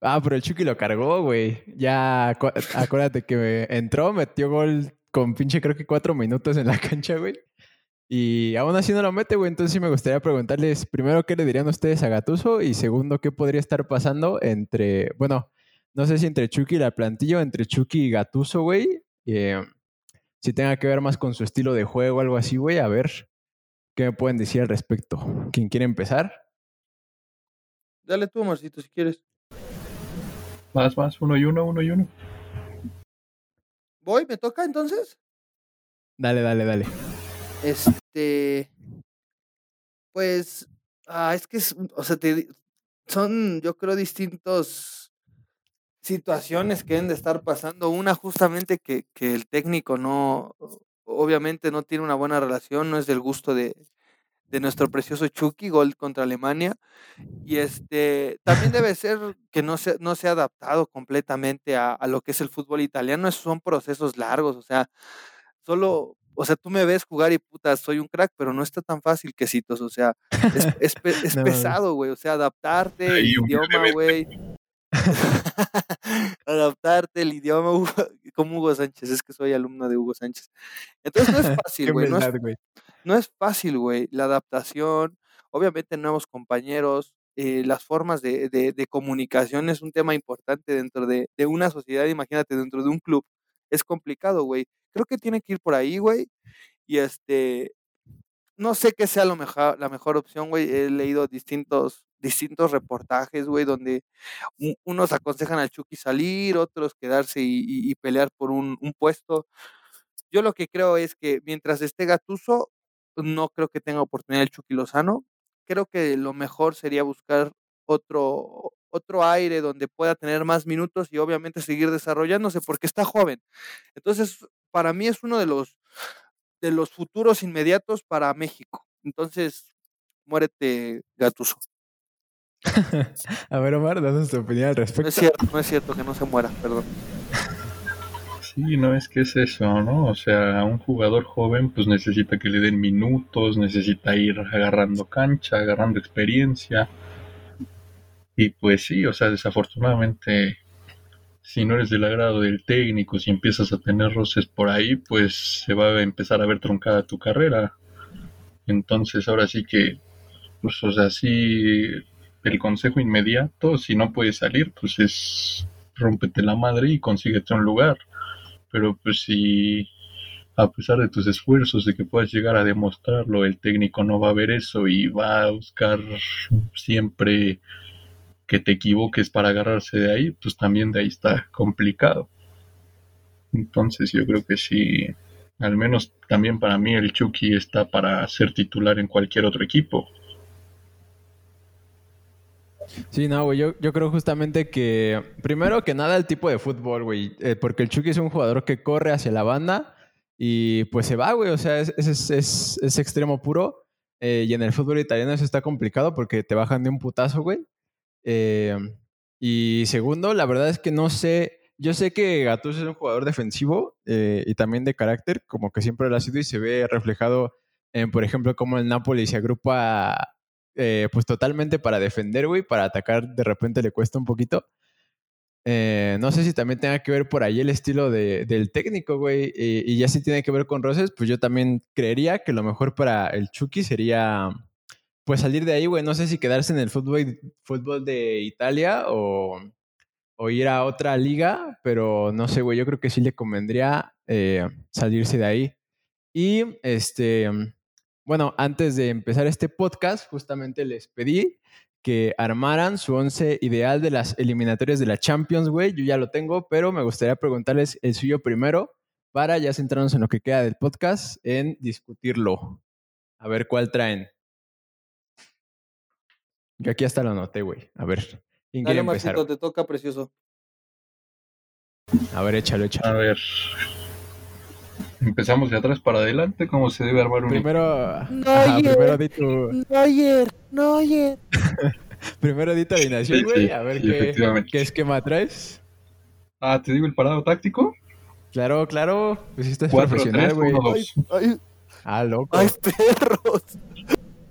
Ah, pero el Chucky lo cargó, güey. Ya, acu- acuérdate que entró, metió gol con pinche creo que cuatro minutos en la cancha, güey. Y aún así no lo mete, güey. Entonces sí me gustaría preguntarles primero qué le dirían ustedes a Gatuso y segundo qué podría estar pasando entre, bueno, no sé si entre Chucky y la plantilla o entre Chucky y Gatuso, güey. Eh, si tenga que ver más con su estilo de juego o algo así, güey. A ver qué me pueden decir al respecto. ¿Quién quiere empezar? Dale tú, Marcito, si quieres. Más, más, uno y uno, uno y uno. ¿Voy? ¿Me toca entonces? Dale, dale, dale. Este. Pues. Ah, es que es, o sea, son, yo creo, distintos situaciones que deben de estar pasando. Una, justamente que, que el técnico no, obviamente no tiene una buena relación, no es del gusto de, de nuestro precioso Chucky, gol contra Alemania. Y este también debe ser que no se, no se ha adaptado completamente a, a, lo que es el fútbol italiano. Esos son procesos largos, o sea, solo, o sea, tú me ves jugar y puta, soy un crack, pero no está tan fácil, quesitos, o sea, es, es, es no, pesado, güey, o sea, adaptarte, el idioma, güey. adaptarte el idioma como Hugo Sánchez, es que soy alumno de Hugo Sánchez. Entonces no es fácil, güey. No, no, es fácil, güey. La adaptación, obviamente nuevos compañeros, eh, las formas de, de, de, comunicación es un tema importante dentro de, de, una sociedad, imagínate, dentro de un club. Es complicado, güey. Creo que tiene que ir por ahí, güey. Y este, no sé qué sea lo mejor, la mejor opción, güey. He leído distintos, distintos reportajes, güey, donde unos aconsejan al Chucky salir, otros quedarse y, pelear por un, un, puesto. Yo lo que creo es que mientras esté Gatuso, no creo que tenga oportunidad el Chucky Lozano. Creo que lo mejor sería buscar otro, otro aire donde pueda tener más minutos y obviamente seguir desarrollándose porque está joven. Entonces, para mí es uno de los de los futuros inmediatos para México. Entonces, muérete, Gatuso. A ver, Omar, danos tu opinión al respecto. No es cierto, no es cierto que no se muera, perdón. Sí, no es que es eso, ¿no? O sea, un jugador joven pues necesita que le den minutos, necesita ir agarrando cancha, agarrando experiencia. Y pues sí, o sea, desafortunadamente, si no eres del agrado del técnico, si empiezas a tener roces por ahí, pues se va a empezar a ver truncada tu carrera. Entonces ahora sí que, pues, o sea, sí, el consejo inmediato, si no puedes salir, pues es rómpete la madre y consíguete un lugar. Pero pues si a pesar de tus esfuerzos de que puedas llegar a demostrarlo, el técnico no va a ver eso y va a buscar siempre que te equivoques para agarrarse de ahí, pues también de ahí está complicado. Entonces yo creo que sí, al menos también para mí el Chucky está para ser titular en cualquier otro equipo. Sí, no, güey, yo, yo creo justamente que, primero que nada, el tipo de fútbol, güey, eh, porque el Chucky es un jugador que corre hacia la banda y pues se va, güey, o sea, es, es, es, extremo puro eh, y en el fútbol italiano eso está complicado porque te bajan de un putazo, güey. Eh, y segundo, la verdad es que no sé, yo sé que Gattuso es un jugador defensivo eh, y también de carácter, como que siempre lo ha sido y se ve reflejado en, por ejemplo, cómo el Napoli se agrupa eh, pues totalmente para defender, güey, para atacar de repente le cuesta un poquito. Eh, no sé si también tenga que ver por ahí el estilo de, del técnico, güey, y, y, ya si tiene que ver con Roses, pues yo también creería que lo mejor para el Chucky sería pues salir de ahí, güey. No sé si quedarse en el fútbol, fútbol de Italia o, ir a otra liga, pero no sé, güey, yo creo que sí le convendría eh, salirse de ahí. Y este, bueno, antes de empezar este podcast, justamente les pedí que armaran su once ideal de las eliminatorias de la Champions, güey. Yo ya lo tengo, pero me gustaría preguntarles el suyo primero para ya centrarnos en lo que queda del podcast, en discutirlo. A ver cuál traen. Yo aquí hasta lo anoté, güey. A ver. ¿quién Dale, Marcito, te toca, precioso. A ver, échalo, échalo. A ver. Empezamos de atrás para adelante, ¿cómo se debe armar un Primero, no ajá, primero di tu... Neuer, Neuer. primero di tu alineación, güey, sí, a ver sí, qué, qué esquema traes. Ah, ¿te digo el parado táctico? Claro, claro. Pues estás Cuatro, profesional, güey. Ay, ay, ah, loco. ¡Ay, perros!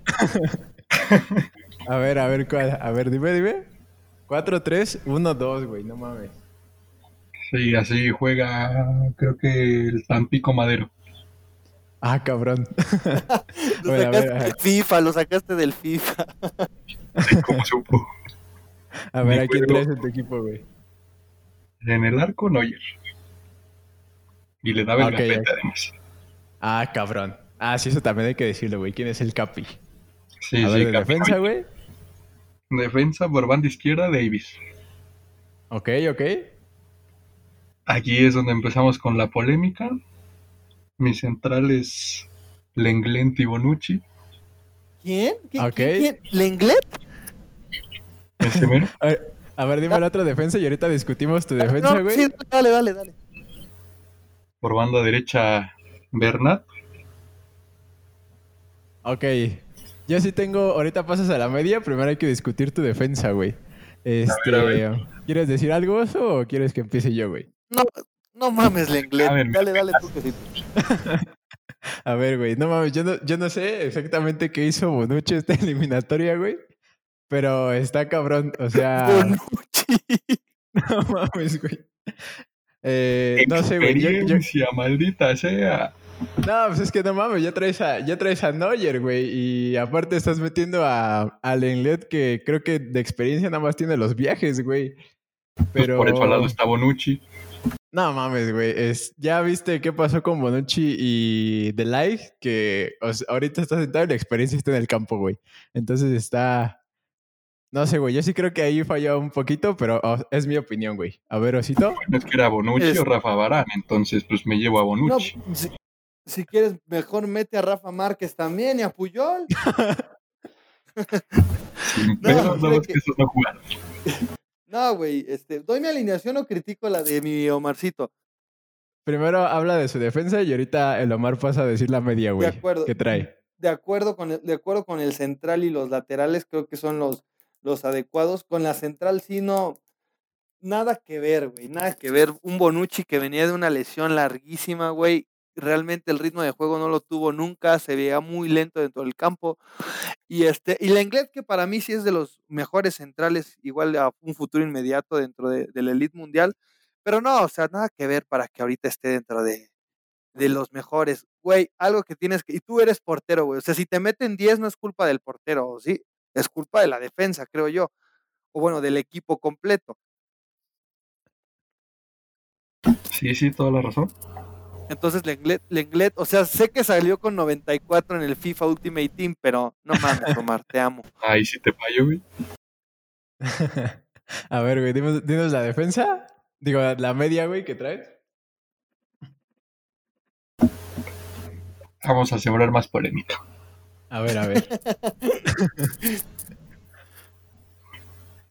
a ver, a ver, ¿cuál? A ver, dime, dime. 4, 3, 1, 2, güey, no mames. Sí, así juega, creo que el Tampico Madero. Ah, cabrón. lo sacaste del FIFA, lo sacaste del FIFA. ¿Cómo supo? A ver, ¿a quién traes en tu equipo, güey? En el arco, Neuer. Y le daba el okay, además. Ah, cabrón. Ah, sí, eso también hay que decirlo, güey. ¿Quién es el Capi? Sí, a sí, ver, defensa, güey. Defensa por banda izquierda, Davis. Ok, ok. Aquí es donde empezamos con la polémica. Mi central es Lenglet y Bonucci. ¿Quién? ¿Quién? ¿Quién? ¿Lenglet? Ese mero. A ver, a ver, dime la otra defensa y ahorita discutimos tu defensa, güey. sí, dale, dale, dale. Por banda derecha, Bernat. Ok. Yo sí tengo. Ahorita pasas a la media. Primero hay que discutir tu defensa, güey. Este. ¿Quieres decir algo, Oso, o quieres que empiece yo, güey? No, no mames, Lenglet. Dale, dale tú que sí. A ver, güey, no mames, yo no, yo no sé exactamente qué hizo Bonucci esta eliminatoria, güey. Pero está cabrón, o sea. Bonucci. No mames, güey. Eh, no sé, güey. Yo, maldita sea. No, pues es que no mames, ya traes a, ya traes a Neuer, güey. Y aparte estás metiendo a, a Lenglet, que creo que de experiencia nada más tiene los viajes, güey. Pero... Pues por eso al lado está Bonucci. No mames, güey. Es, ya viste qué pasó con Bonucci y The Light, que ahorita está sentado y la experiencia está en el campo, güey. Entonces está. No sé, güey. Yo sí creo que ahí falló un poquito, pero es mi opinión, güey. A ver, Osito. No es que era Bonucci o Rafa Barán, entonces pues me llevo a Bonucci. No, si quieres, mejor mete a Rafa Márquez también y a Puyol. no, que... eso no No, güey, este, ¿doy mi alineación o critico la de mi Omarcito? Primero habla de su defensa y ahorita el Omar pasa a decir la media, güey. De acuerdo. ¿Qué trae? De acuerdo, con el, de acuerdo con el central y los laterales, creo que son los, los adecuados. Con la central sí no, nada que ver, güey, nada que ver. Un Bonucci que venía de una lesión larguísima, güey, realmente el ritmo de juego no lo tuvo nunca, se veía muy lento dentro del campo. Y este, y la inglés que para mí sí es de los mejores centrales, igual a un futuro inmediato dentro de, la elite mundial. Pero no, o sea, nada que ver para que ahorita esté dentro de, de los mejores. Güey, algo que tienes que. Y tú eres portero, güey. O sea, si te meten 10 no es culpa del portero, ¿sí? Es culpa de la defensa, creo yo. O bueno, del equipo completo. Sí, sí, toda la razón. Entonces Lenglet, Lenglet, o sea, sé que salió con 94 en el FIFA Ultimate Team, pero no mames, Omar, te amo. Ay, sí te fallo, güey. A ver, güey, dinos, la defensa. Digo, la media, güey, que traes. Vamos a sembrar más polémica. A ver, a ver.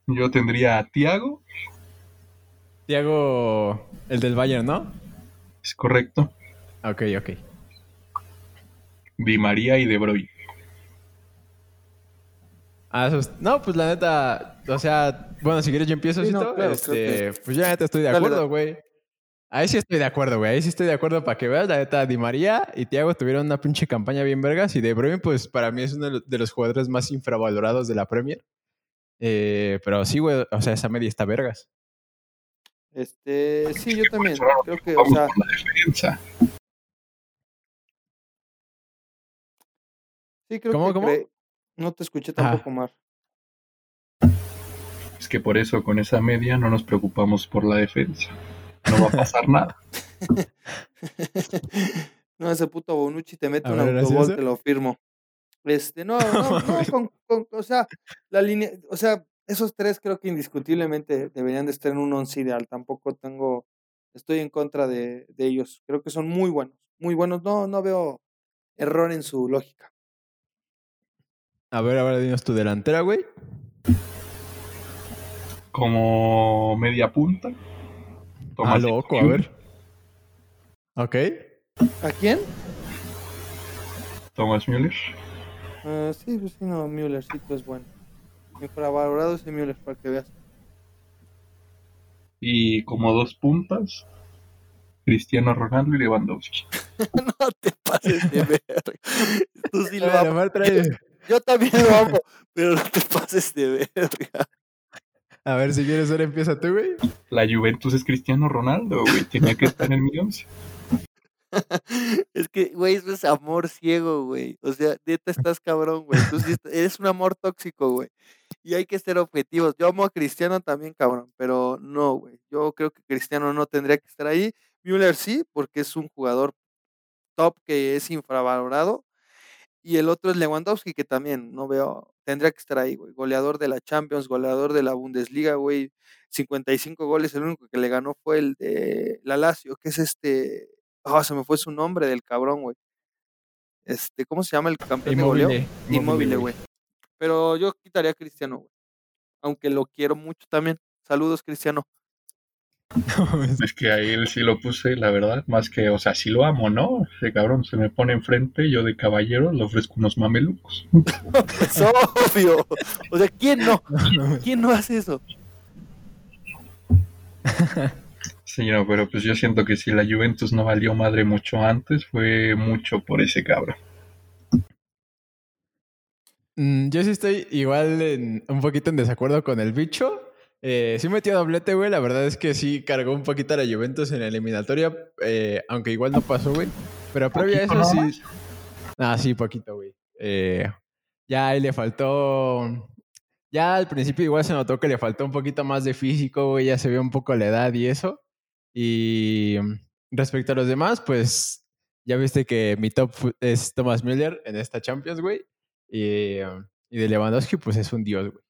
Yo tendría a Tiago. Tiago, el del Bayern, ¿no? Es correcto. Ok, ok. Di María y De Bruyne. Ah, no, pues la neta, o sea, bueno, si quieres yo empiezo, este, pues ya neta estoy de acuerdo, güey. Ahí sí estoy de acuerdo, güey. Ahí sí estoy de acuerdo para que veas. La neta, Di María y Thiago tuvieron una pinche campaña bien vergas. Y De Bruyne, pues para mí es uno de los jugadores más infravalorados de la Premier. Eh, pero sí, güey, o sea, esa media está vergas. Este, sí, yo también. Creo que, o sea. Sí, creo ¿Cómo, que cómo? no te escuché tampoco, Mar. Es que por eso con esa media no nos preocupamos por la defensa. No va a pasar nada. no, ese puto Bonucci te mete un autobol, te lo firmo. Este, no, no, no, con, con, o sea, la línea, o sea, esos tres creo que indiscutiblemente deberían de estar en un once ideal. Tampoco tengo, estoy en contra de, ellos. Creo que son muy buenos, muy buenos. No, no veo error en su lógica. A ver, ahora dinos tu delantera, güey. Como media punta. ah, loco, a ver. Ok. ¿A quién? Thomas Müller. Uh, sí, pues sí, no, Müllercito es bueno infravalorado ese Müller para que veas. Y como dos puntas, Cristiano Ronaldo y Lewandowski. no te pases de ver. Tú sí lo amas. Yo, también lo amo, pero no te pases de ver. A ver, si quieres, ahora empieza tú, güey. La Juventus es Cristiano Ronaldo, güey. Tenía que estar en el mi once. es que, güey, eso es amor ciego, güey. O sea, neta estás cabrón, güey. Tú eres un amor tóxico, güey. Y hay que ser objetivos. Yo amo a Cristiano también, cabrón, pero no, güey. Yo creo que Cristiano no tendría que estar ahí. Müller sí, porque es un jugador top que es infravalorado. Y el otro es Lewandowski, que también no veo, tendría que estar ahí, güey. Goleador de la Champions, goleador de la Bundesliga, güey. 55 goles, el único que le ganó fue el de la Lazio, que es este, ah, se me fue su nombre del cabrón, güey. Este, ¿cómo se llama el campeón de goleo? Inmóvil, güey. Pero yo quitaría a Cristiano, güey. Aunque lo quiero mucho también. Saludos, Cristiano. es que a él sí lo puse, la verdad, más que, o sea, sí lo amo, ¿no? Ese cabrón se me pone enfrente, yo de caballero le ofrezco unos mamelucos. es obvio. O sea, ¿quién no? ¿Quién no hace eso? Sí, no, pero pues yo siento que si la Juventus no valió madre mucho antes, fue mucho por ese cabrón. Mm, yo sí estoy igual en, un poquito en desacuerdo con el bicho. Eh, sí metió doblete, güey. La verdad es que sí cargó un poquito a la Juventus en la eliminatoria, eh, aunque igual no pasó, güey. Pero previo a eso sí. Ah, sí, poquito, güey. Eh, ya ahí le faltó ya al principio igual se notó que le faltó un poquito más de físico, güey, ya se vio un poco la edad y eso. Y mm, respecto a los demás, pues ya viste que mi top es Thomas Müller en esta Champions, güey. Y, mm, y de Lewandowski, pues es un dios, güey.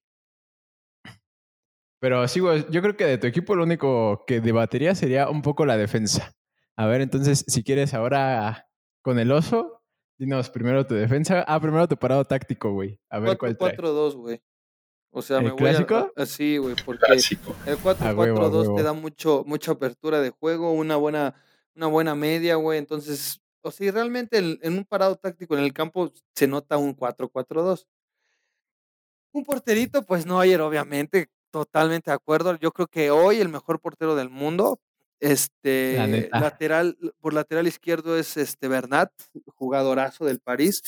Pero sí, güey, yo creo que de tu equipo lo único que debatería sería un poco la defensa. A ver, entonces, si quieres ahora con el oso, dinos primero tu defensa. Ah, primero tu parado táctico, güey. A ver cuál trae. 4-2, güey. O sea, me clásico? voy a, sí, güey, porque el 4-4-2 te da mucho, mucha apertura de juego, una buena, una buena media, güey. Entonces, o sea, realmente en, un parado táctico en el campo se nota un 4-4-2. Un porterito, pues no ayer, obviamente, totalmente de acuerdo. Yo creo que hoy el mejor portero del mundo, este lateral, por lateral izquierdo es este Bernat, jugadorazo del París.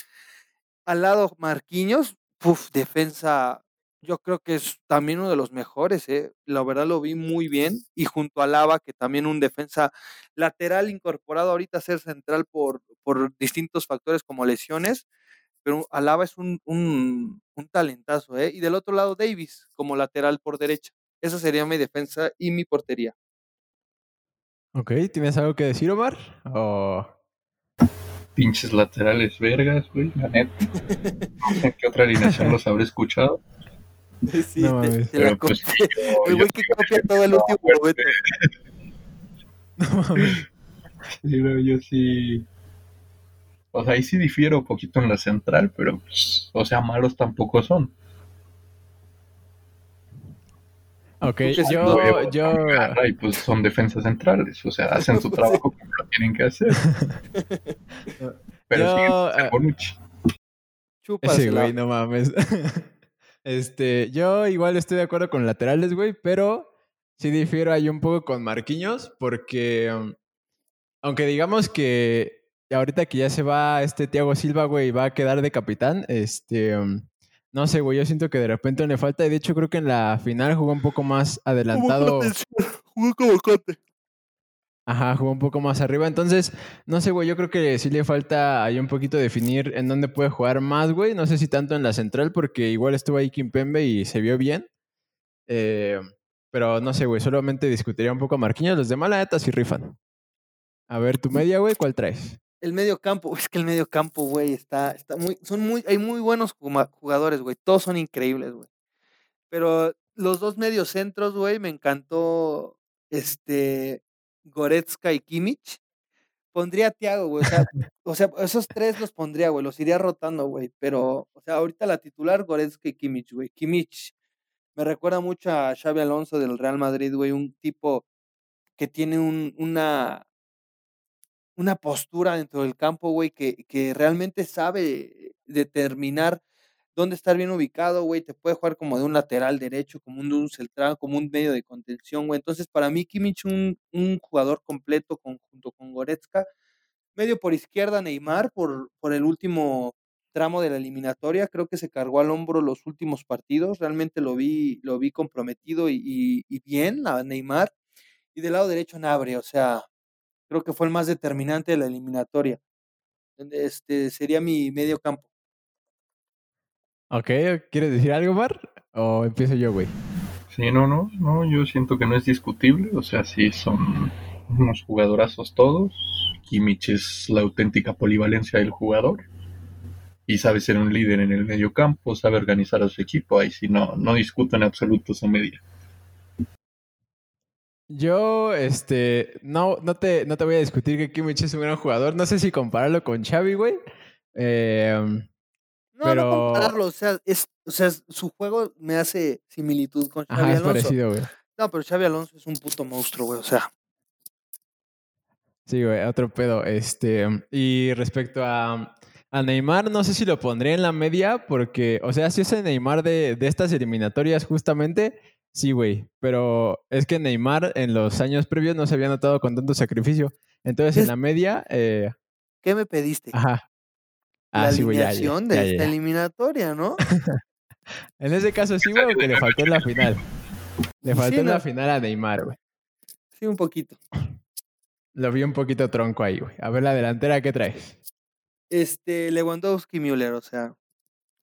Al lado Marquinhos, puf, defensa yo creo que es también uno de los mejores, ¿eh? la verdad lo vi muy bien, y junto a Lava, que también un defensa lateral incorporado ahorita a ser central por, por distintos factores como lesiones, pero Alaba es un, un, un, talentazo, ¿eh? y del otro lado Davis como lateral por derecha. Esa sería mi defensa y mi portería. Ok, ¿tienes algo que decir, Omar? Pinches laterales vergas, güey, la neta. ¿Qué otra alineación los habré escuchado? Sí, no, te, te la pues, el güey que copia todo el último momento. No mames. yo sí. O sea, ahí sí difiero un poquito en la central, pero, pues, o sea, malos tampoco son. Ok, yo, yo... Y pues son defensas centrales, o sea, hacen su trabajo como lo tienen que hacer. Pero yo, sí, uh, Ese güey, no mames. Este, yo igual estoy de acuerdo con laterales, güey, pero sí difiero ahí un poco con Marquinhos, porque um, aunque digamos que ahorita que ya se va este Thiago Silva, güey, va a quedar de capitán, este, um, no sé, güey, yo siento que de repente le falta, y de hecho creo que en la final jugó un poco más adelantado. Jugó como cote. Ajá, jugó un poco más arriba. Entonces, no sé, güey, yo creo que sí le falta ahí un poquito definir en dónde puede jugar más, güey. No sé si tanto en la central, porque igual estuvo ahí Kimpembe y se vio bien. Eh, pero no sé, güey, solamente discutiría un poco a Marquinhos. Los de mala neta sí rifan. A ver, tu media, güey, ¿cuál traes? El medio campo, es que el medio campo, güey, está, está muy, son muy, hay muy buenos jugadores, güey. Todos son increíbles, güey. Pero los dos medios centros, güey, me encantó, este, Goretzka y Kimmich, pondría a Thiago, güey. O sea, esos tres los pondría, güey. Los iría rotando, güey. Pero, o sea, ahorita la titular, Goretzka y Kimmich, güey. Kimmich me recuerda mucho a Xavi Alonso del Real Madrid, güey. Un tipo que tiene un, una, una postura dentro del campo, güey, que, que realmente sabe determinar dónde estar bien ubicado, güey, te puede jugar como de un lateral derecho, como un, central, como un medio de contención, güey. Entonces, para mí, Kimmich, un, un jugador completo junto con Goretzka. Medio por izquierda, Neymar, por, por el último tramo de la eliminatoria, creo que se cargó al hombro los últimos partidos, realmente lo vi, lo vi comprometido y, y, bien a Neymar. Y del lado derecho, Nabre, o sea, creo que fue el más determinante de la eliminatoria. Este sería mi medio campo. Ok, ¿quieres decir algo, Mar? ¿O empiezo yo, güey? Sí, no, no, no, yo siento que no es discutible, o sea, sí son unos jugadorazos todos. Kimmich es la auténtica polivalencia del jugador y sabe ser un líder en el medio campo, sabe organizar a su equipo, ahí sí no, no discuto en absoluto su media. Yo, este, no, no te, no te voy a discutir que Kimmich es un gran jugador. No sé si compararlo con Xavi, güey. Eh, no, no compararlo, o sea, es, o sea, su juego me hace similitud con Xavi Alonso. parecido, güey. No, pero Xavi Alonso es un puto monstruo, güey, o sea. Sí, güey, otro pedo. Este, y respecto a, a Neymar, no sé si lo pondré en la media, porque, o sea, si es el Neymar de, de estas eliminatorias justamente, sí, güey. Pero es que Neymar en los años previos no se había notado con tanto sacrificio. Entonces, en la media. Eh, ¿Qué me pediste? Ajá. Ah, la alineación de esta eliminatoria, ¿no? en ese caso sí, güey, que le faltó en la final. Le faltó en la final a Neymar, güey. Sí, un poquito. Lo vi un poquito tronco ahí, güey. A ver, la delantera, ¿qué traes? Este, Lewandowski Müller, o sea,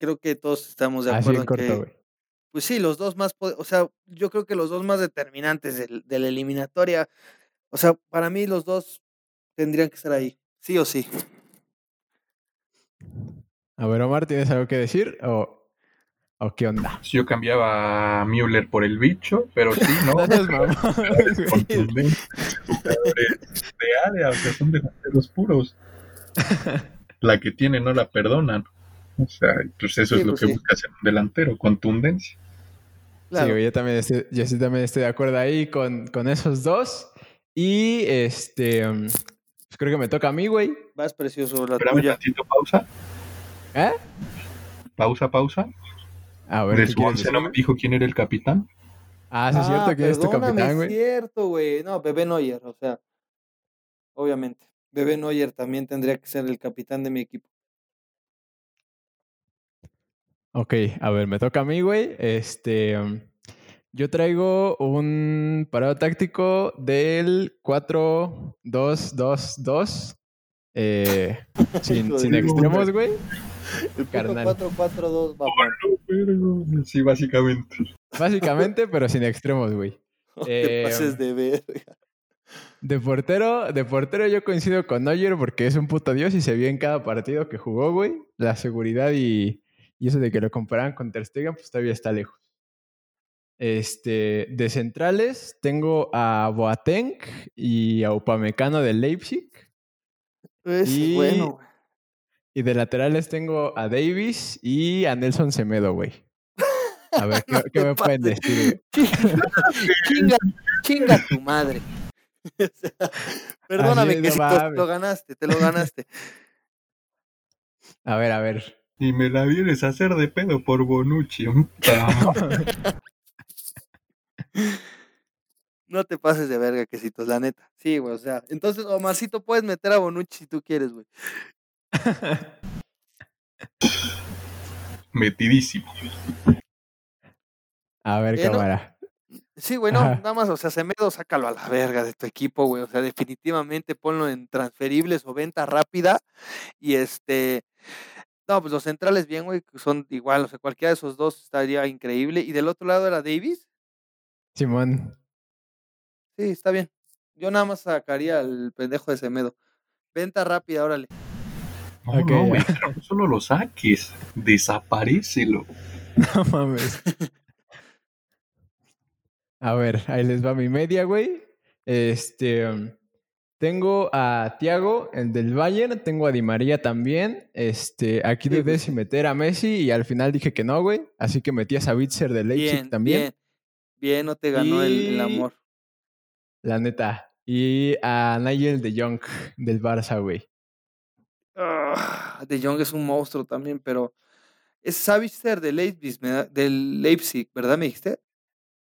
creo que todos estamos de acuerdo en corto, que... Pues sí, los dos más, o sea, yo creo que los dos más determinantes de, de la eliminatoria, o sea, para mí los dos tendrían que estar ahí, sí o sí. A ver, Omar, ¿tienes algo que decir o, o qué onda? Yo cambiaba a Müller por el bicho, pero sí, ¿no? no de área, o sea, son delanteros puros. La que tiene no la perdonan. O sea, pues eso es lo pues que busca hacer un delantero, contundencia. Sí, yo también, estoy, yo sí también estoy de acuerdo ahí con, con esos dos. Y este, pues creo que me toca a mí, güey. Vas precioso la Espérame tuya. un pausa. ¿Eh? Pausa, pausa. A ver, de su once no me dijo quién era el capitán. Ah, sí es cierto ah, que es tu capitán, güey. Es cierto, güey. No, Bebé Neuer, o sea, obviamente. Bebé Neuer también tendría que ser el capitán de mi equipo. Ok, a ver, me toca a mí, güey. Este, yo traigo un parado táctico del 4-2-2-2. Eh, sin, sin extremos, güey. El 4-4-2 va Sí, básicamente. Básicamente, pero sin extremos, güey. No te pases de verga. De portero, de portero yo coincido con Neuer porque es un puto dios y se vio en cada partido que jugó, güey. La seguridad y, y eso de que lo comparan con Ter Stegen, pues todavía está lejos. Este, de centrales tengo a Boateng y a Upamecano de Leipzig. Es y, bueno. Y de laterales tengo a Davis y a Nelson Semedo, güey. A ver, ¿qué, me pueden decir? chinga, chinga tu madre. perdóname que te lo ganaste, te lo ganaste. A ver, a ver. Y me la vienes a hacer de pedo por Bonucci. No te pases de verga, quesitos, la neta. Sí, güey, o sea. Entonces, Omarcito, puedes meter a Bonucci si tú quieres, güey. Metidísimo. A ver, cámara. Sí, güey, no, nada más, o sea, Semedo, sácalo a la verga de tu equipo, güey. O sea, definitivamente ponlo en transferibles o venta rápida. Y este, no, pues los centrales bien, güey, son igual, o sea, cualquiera de esos dos estaría increíble. ¿Y del otro lado era Davis? Simón. Sí, está bien. Yo nada más sacaría al pendejo de Semedo. Venta rápida, órale. No, no, güey, no solo lo saques, desaparecelo. No mames. A ver, ahí les va mi media, güey. Este, um, tengo a Tiago, el del Bayern, tengo a Di María también. Este, aquí debes si meter a Messi y al final dije que no, güey. Así que metí a Savitzer de Leipzig también. Bien, bien, no te ganó el, amor. La neta. Y a Nigel de Jong del Barça, güey. Ah, de Jong es un monstruo también, pero es Savitzer de Leipzig, del Leipzig, ¿verdad me dijiste?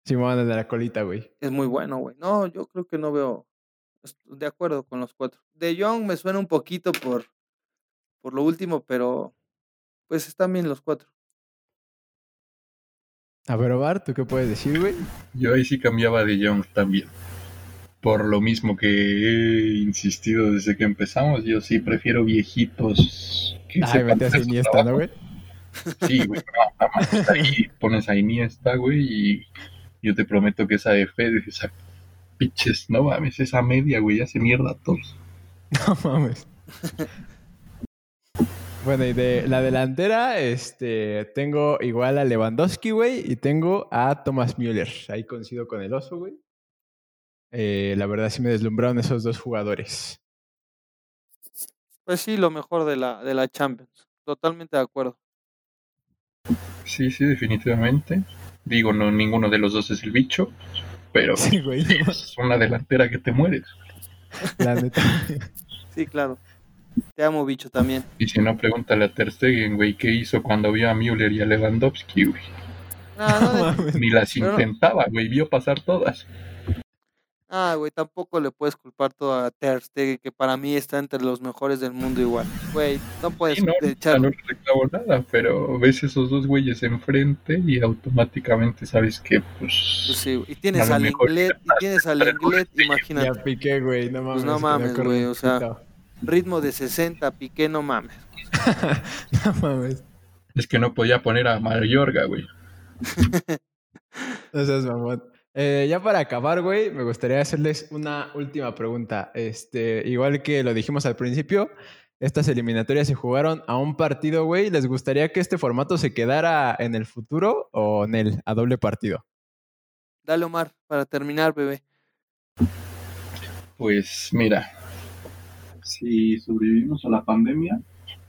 Simón, el de la colita, güey. Es muy bueno, güey. No, yo creo que no veo de acuerdo con los cuatro. De Young me suena un poquito por, por lo último, pero pues están bien los cuatro. A ver, Ovar, ¿tú qué puedes decir, güey? Yo ahí sí cambiaba de Young también. Por lo mismo que he insistido desde que empezamos, yo sí prefiero viejitos. Que Ay, metes a Iniesta, ¿no, güey? Sí, güey, no, más ahí pones a Iniesta, güey, y yo te prometo que esa de Fede, esa pinches, no mames, esa media, güey, ya se mierda a todos. No mames. Bueno, y de la delantera, este, tengo igual a Lewandowski, güey, y tengo a Thomas Müller. Ahí coincido con el oso, güey. Eh, la verdad sí me deslumbraron esos dos jugadores. Pues sí, lo mejor de la, de la Champions. Totalmente de acuerdo. Sí, sí, definitivamente. Digo, no, ninguno de los dos es el bicho, pero sí, güey, es una delantera que te mueres. La neta. sí, claro. Te amo, bicho, también. Y si no, pregúntale a Ter Stegen, güey, ¿qué hizo cuando vio a Müller y a Lewandowski, güey? Ni las intentaba, güey, vio pasar todas. Ah, güey, tampoco le puedes culpar todo a Ter Stegen, que para mí está entre los mejores del mundo igual. Güey, no puedes no, echar... No le reclamo nada, pero ves esos dos güeyes enfrente y automáticamente sabes que, pues... pues sí, y tienes al inglés, y tienes al inglés, imagínate. Ya piqué, güey, no mames. Pues no mames, güey, o sea ritmo de 60, Piqué, no mames. no mames. Es que no podía poner a Mayorga, güey. no seas mamón. Eh, ya para acabar, güey, me gustaría hacerles una última pregunta. Este, igual que lo dijimos al principio, estas eliminatorias se jugaron a un partido, güey. ¿Les gustaría que este formato se quedara en el futuro o en el a doble partido? Dale, Omar, para terminar, bebé. Pues mira, si sobrevivimos a la pandemia,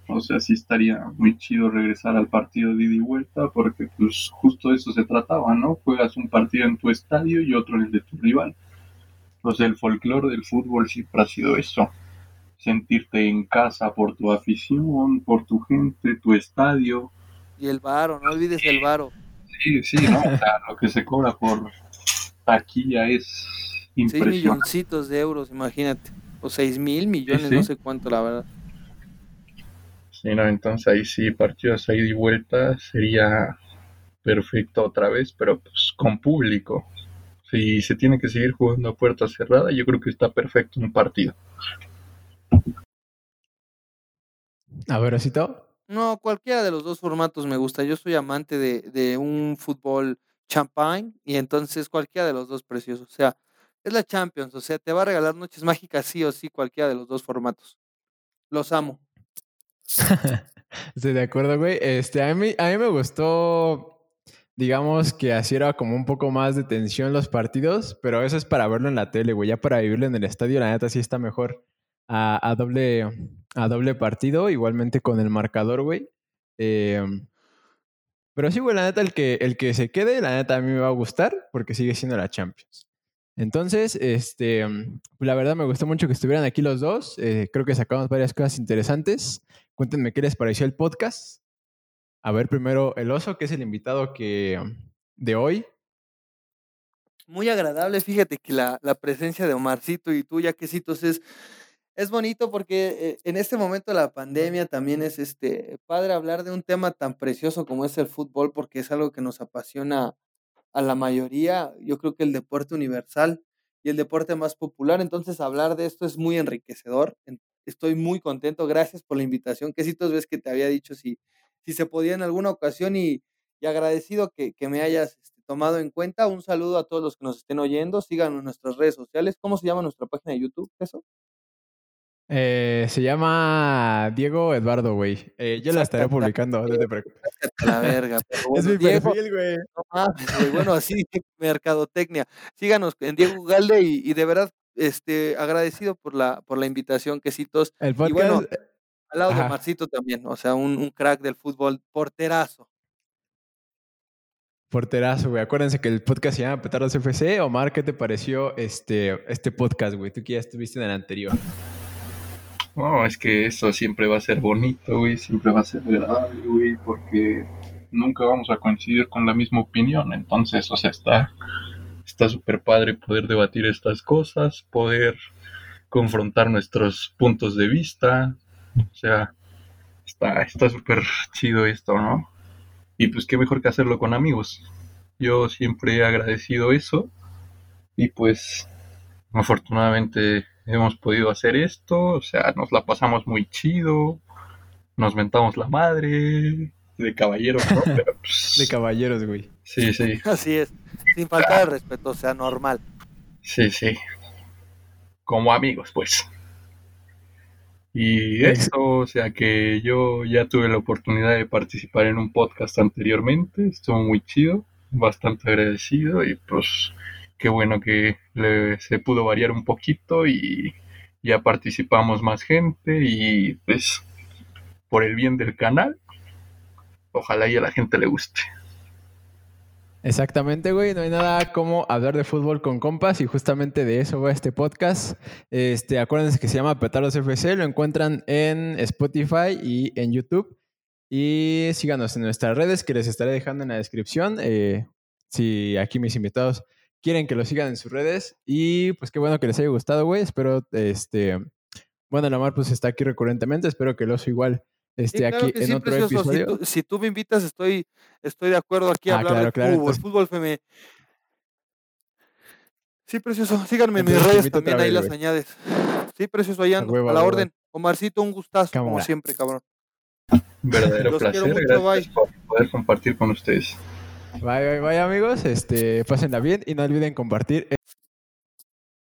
o sea, sí estaría muy chido regresar al partido de ida y vuelta, porque pues justo de eso se trataba, ¿no? Juegas un partido en tu estadio y otro en el de tu rival. O sea, el folclore del fútbol siempre ha sido eso. Sentirte en casa por tu afición, por tu gente, tu estadio. Y el varo, no olvides el varo. Sí, sí, ¿no? O sea, lo que se cobra por taquilla es impresionante. 6 milloncitos de euros, imagínate o 6 mil millones, no sé cuánto, la verdad. Sí, no, entonces ahí sí, partidos ahí de vuelta sería perfecto otra vez, pero pues con público. Si se tiene que seguir jugando a puerta cerrada, yo creo que está perfecto un partido. A ver, todo? No, cualquiera de los dos formatos me gusta. Yo soy amante de, de un fútbol champagne y entonces cualquiera de los dos preciosos. O sea, es la Champions, o sea, te va a regalar noches mágicas sí o sí cualquiera de los dos formatos. Los amo. Estoy de acuerdo, güey. Este, a mí, a mí me gustó, digamos que así era como un poco más de tensión los partidos, pero eso es para verlo en la tele, güey. Ya para vivirlo en el estadio, la neta sí está mejor a, doble, a doble partido, igualmente con el marcador, güey. Em, pero sí, güey, la neta, el que, el que se quede, la neta a mí me va a gustar porque sigue siendo la Champions. Entonces, este, la verdad me gustó mucho que estuvieran aquí los dos. Eh, creo que sacamos varias cosas interesantes. Cuéntenme qué les pareció el podcast. A ver, primero el oso, que es el invitado que, mm, de hoy. Muy agradable, fíjate que la, la presencia de Omarcito y tú, Yaquecitos, es, es bonito porque eh, en este momento de la pandemia también es este, padre hablar de un tema tan precioso como es el fútbol, porque es algo que nos apasiona a la mayoría, yo creo que el deporte universal y el deporte más popular. Entonces, hablar de esto es muy enriquecedor. Estoy muy contento. Gracias por la invitación. Que si ves que te había dicho si, si se podía en alguna ocasión y, agradecido que, me hayas este, tomado en cuenta. Un saludo a todos los que nos estén oyendo. Síganos en nuestras redes sociales. ¿Cómo se llama nuestra página de YouTube? ¿Eso? Eh, se llama Diego Eduardo, güey. Eh, yo la estaré publicando, no te preocupes. La verga. es mi perfil, güey. bueno, así, mercadotecnia. Síganos en Diego Galde y, de verdad, este, agradecido por la, por la invitación, quesitos. El podcast. Y bueno, al lado de Marcito también, o sea, un, un crack del fútbol, porterazo. Porterazo, güey. Acuérdense que el podcast se llama Petardos FC. Omar, ¿qué te pareció este, este podcast, güey? Tú que ya estuviste en el anterior. No, es que eso siempre va a ser bonito, güey, siempre va a ser agradable, güey, porque nunca vamos a coincidir con la misma opinión. Entonces, o sea, está está súper padre poder debatir estas cosas, poder confrontar nuestros puntos de vista. O sea, está está súper chido esto, ¿no? Y pues qué mejor que hacerlo con amigos. Yo siempre he agradecido eso y pues afortunadamente hemos podido hacer esto, o sea, nos la pasamos muy chido, nos mentamos la madre, de caballeros, ¿no? Pues, de caballeros, güey. Sí, sí. Así es, sin faltar el respeto, o sea, normal. Sí, sí. Como amigos, pues. Y eso, o sea que yo ya tuve la oportunidad de participar en un podcast anteriormente, estuvo muy chido, bastante agradecido y pues qué bueno que se pudo variar un poquito y ya participamos más gente y pues por el bien del canal, ojalá y a la gente le guste. Exactamente, güey. No hay nada como hablar de fútbol con compas y justamente de eso va este podcast. Este, acuérdense que se llama Petardos FC, lo encuentran en Spotify y en YouTube. Y síganos en nuestras redes que les estaré dejando en la descripción. Eh, si aquí mis invitados quieren que lo sigan en sus redes. Y pues qué bueno que les haya gustado, güey. Espero, este, bueno, Lamar pues está aquí recurrentemente. Espero que el oso igual este, aquí en otro episodio. Si tú, me invitas, estoy, estoy de acuerdo aquí a ah, hablar de fútbol, fútbol femenino. Sí, precioso. Síganme en mis redes también, ahí las añades. Sí, precioso, ahí ando, a, la orden. Omarcito, un gustazo, como siempre, cabrón. Verdadero placer, gracias por poder compartir con ustedes. Bye, bye, bye, amigos. Este, pásenla bien y no olviden compartir.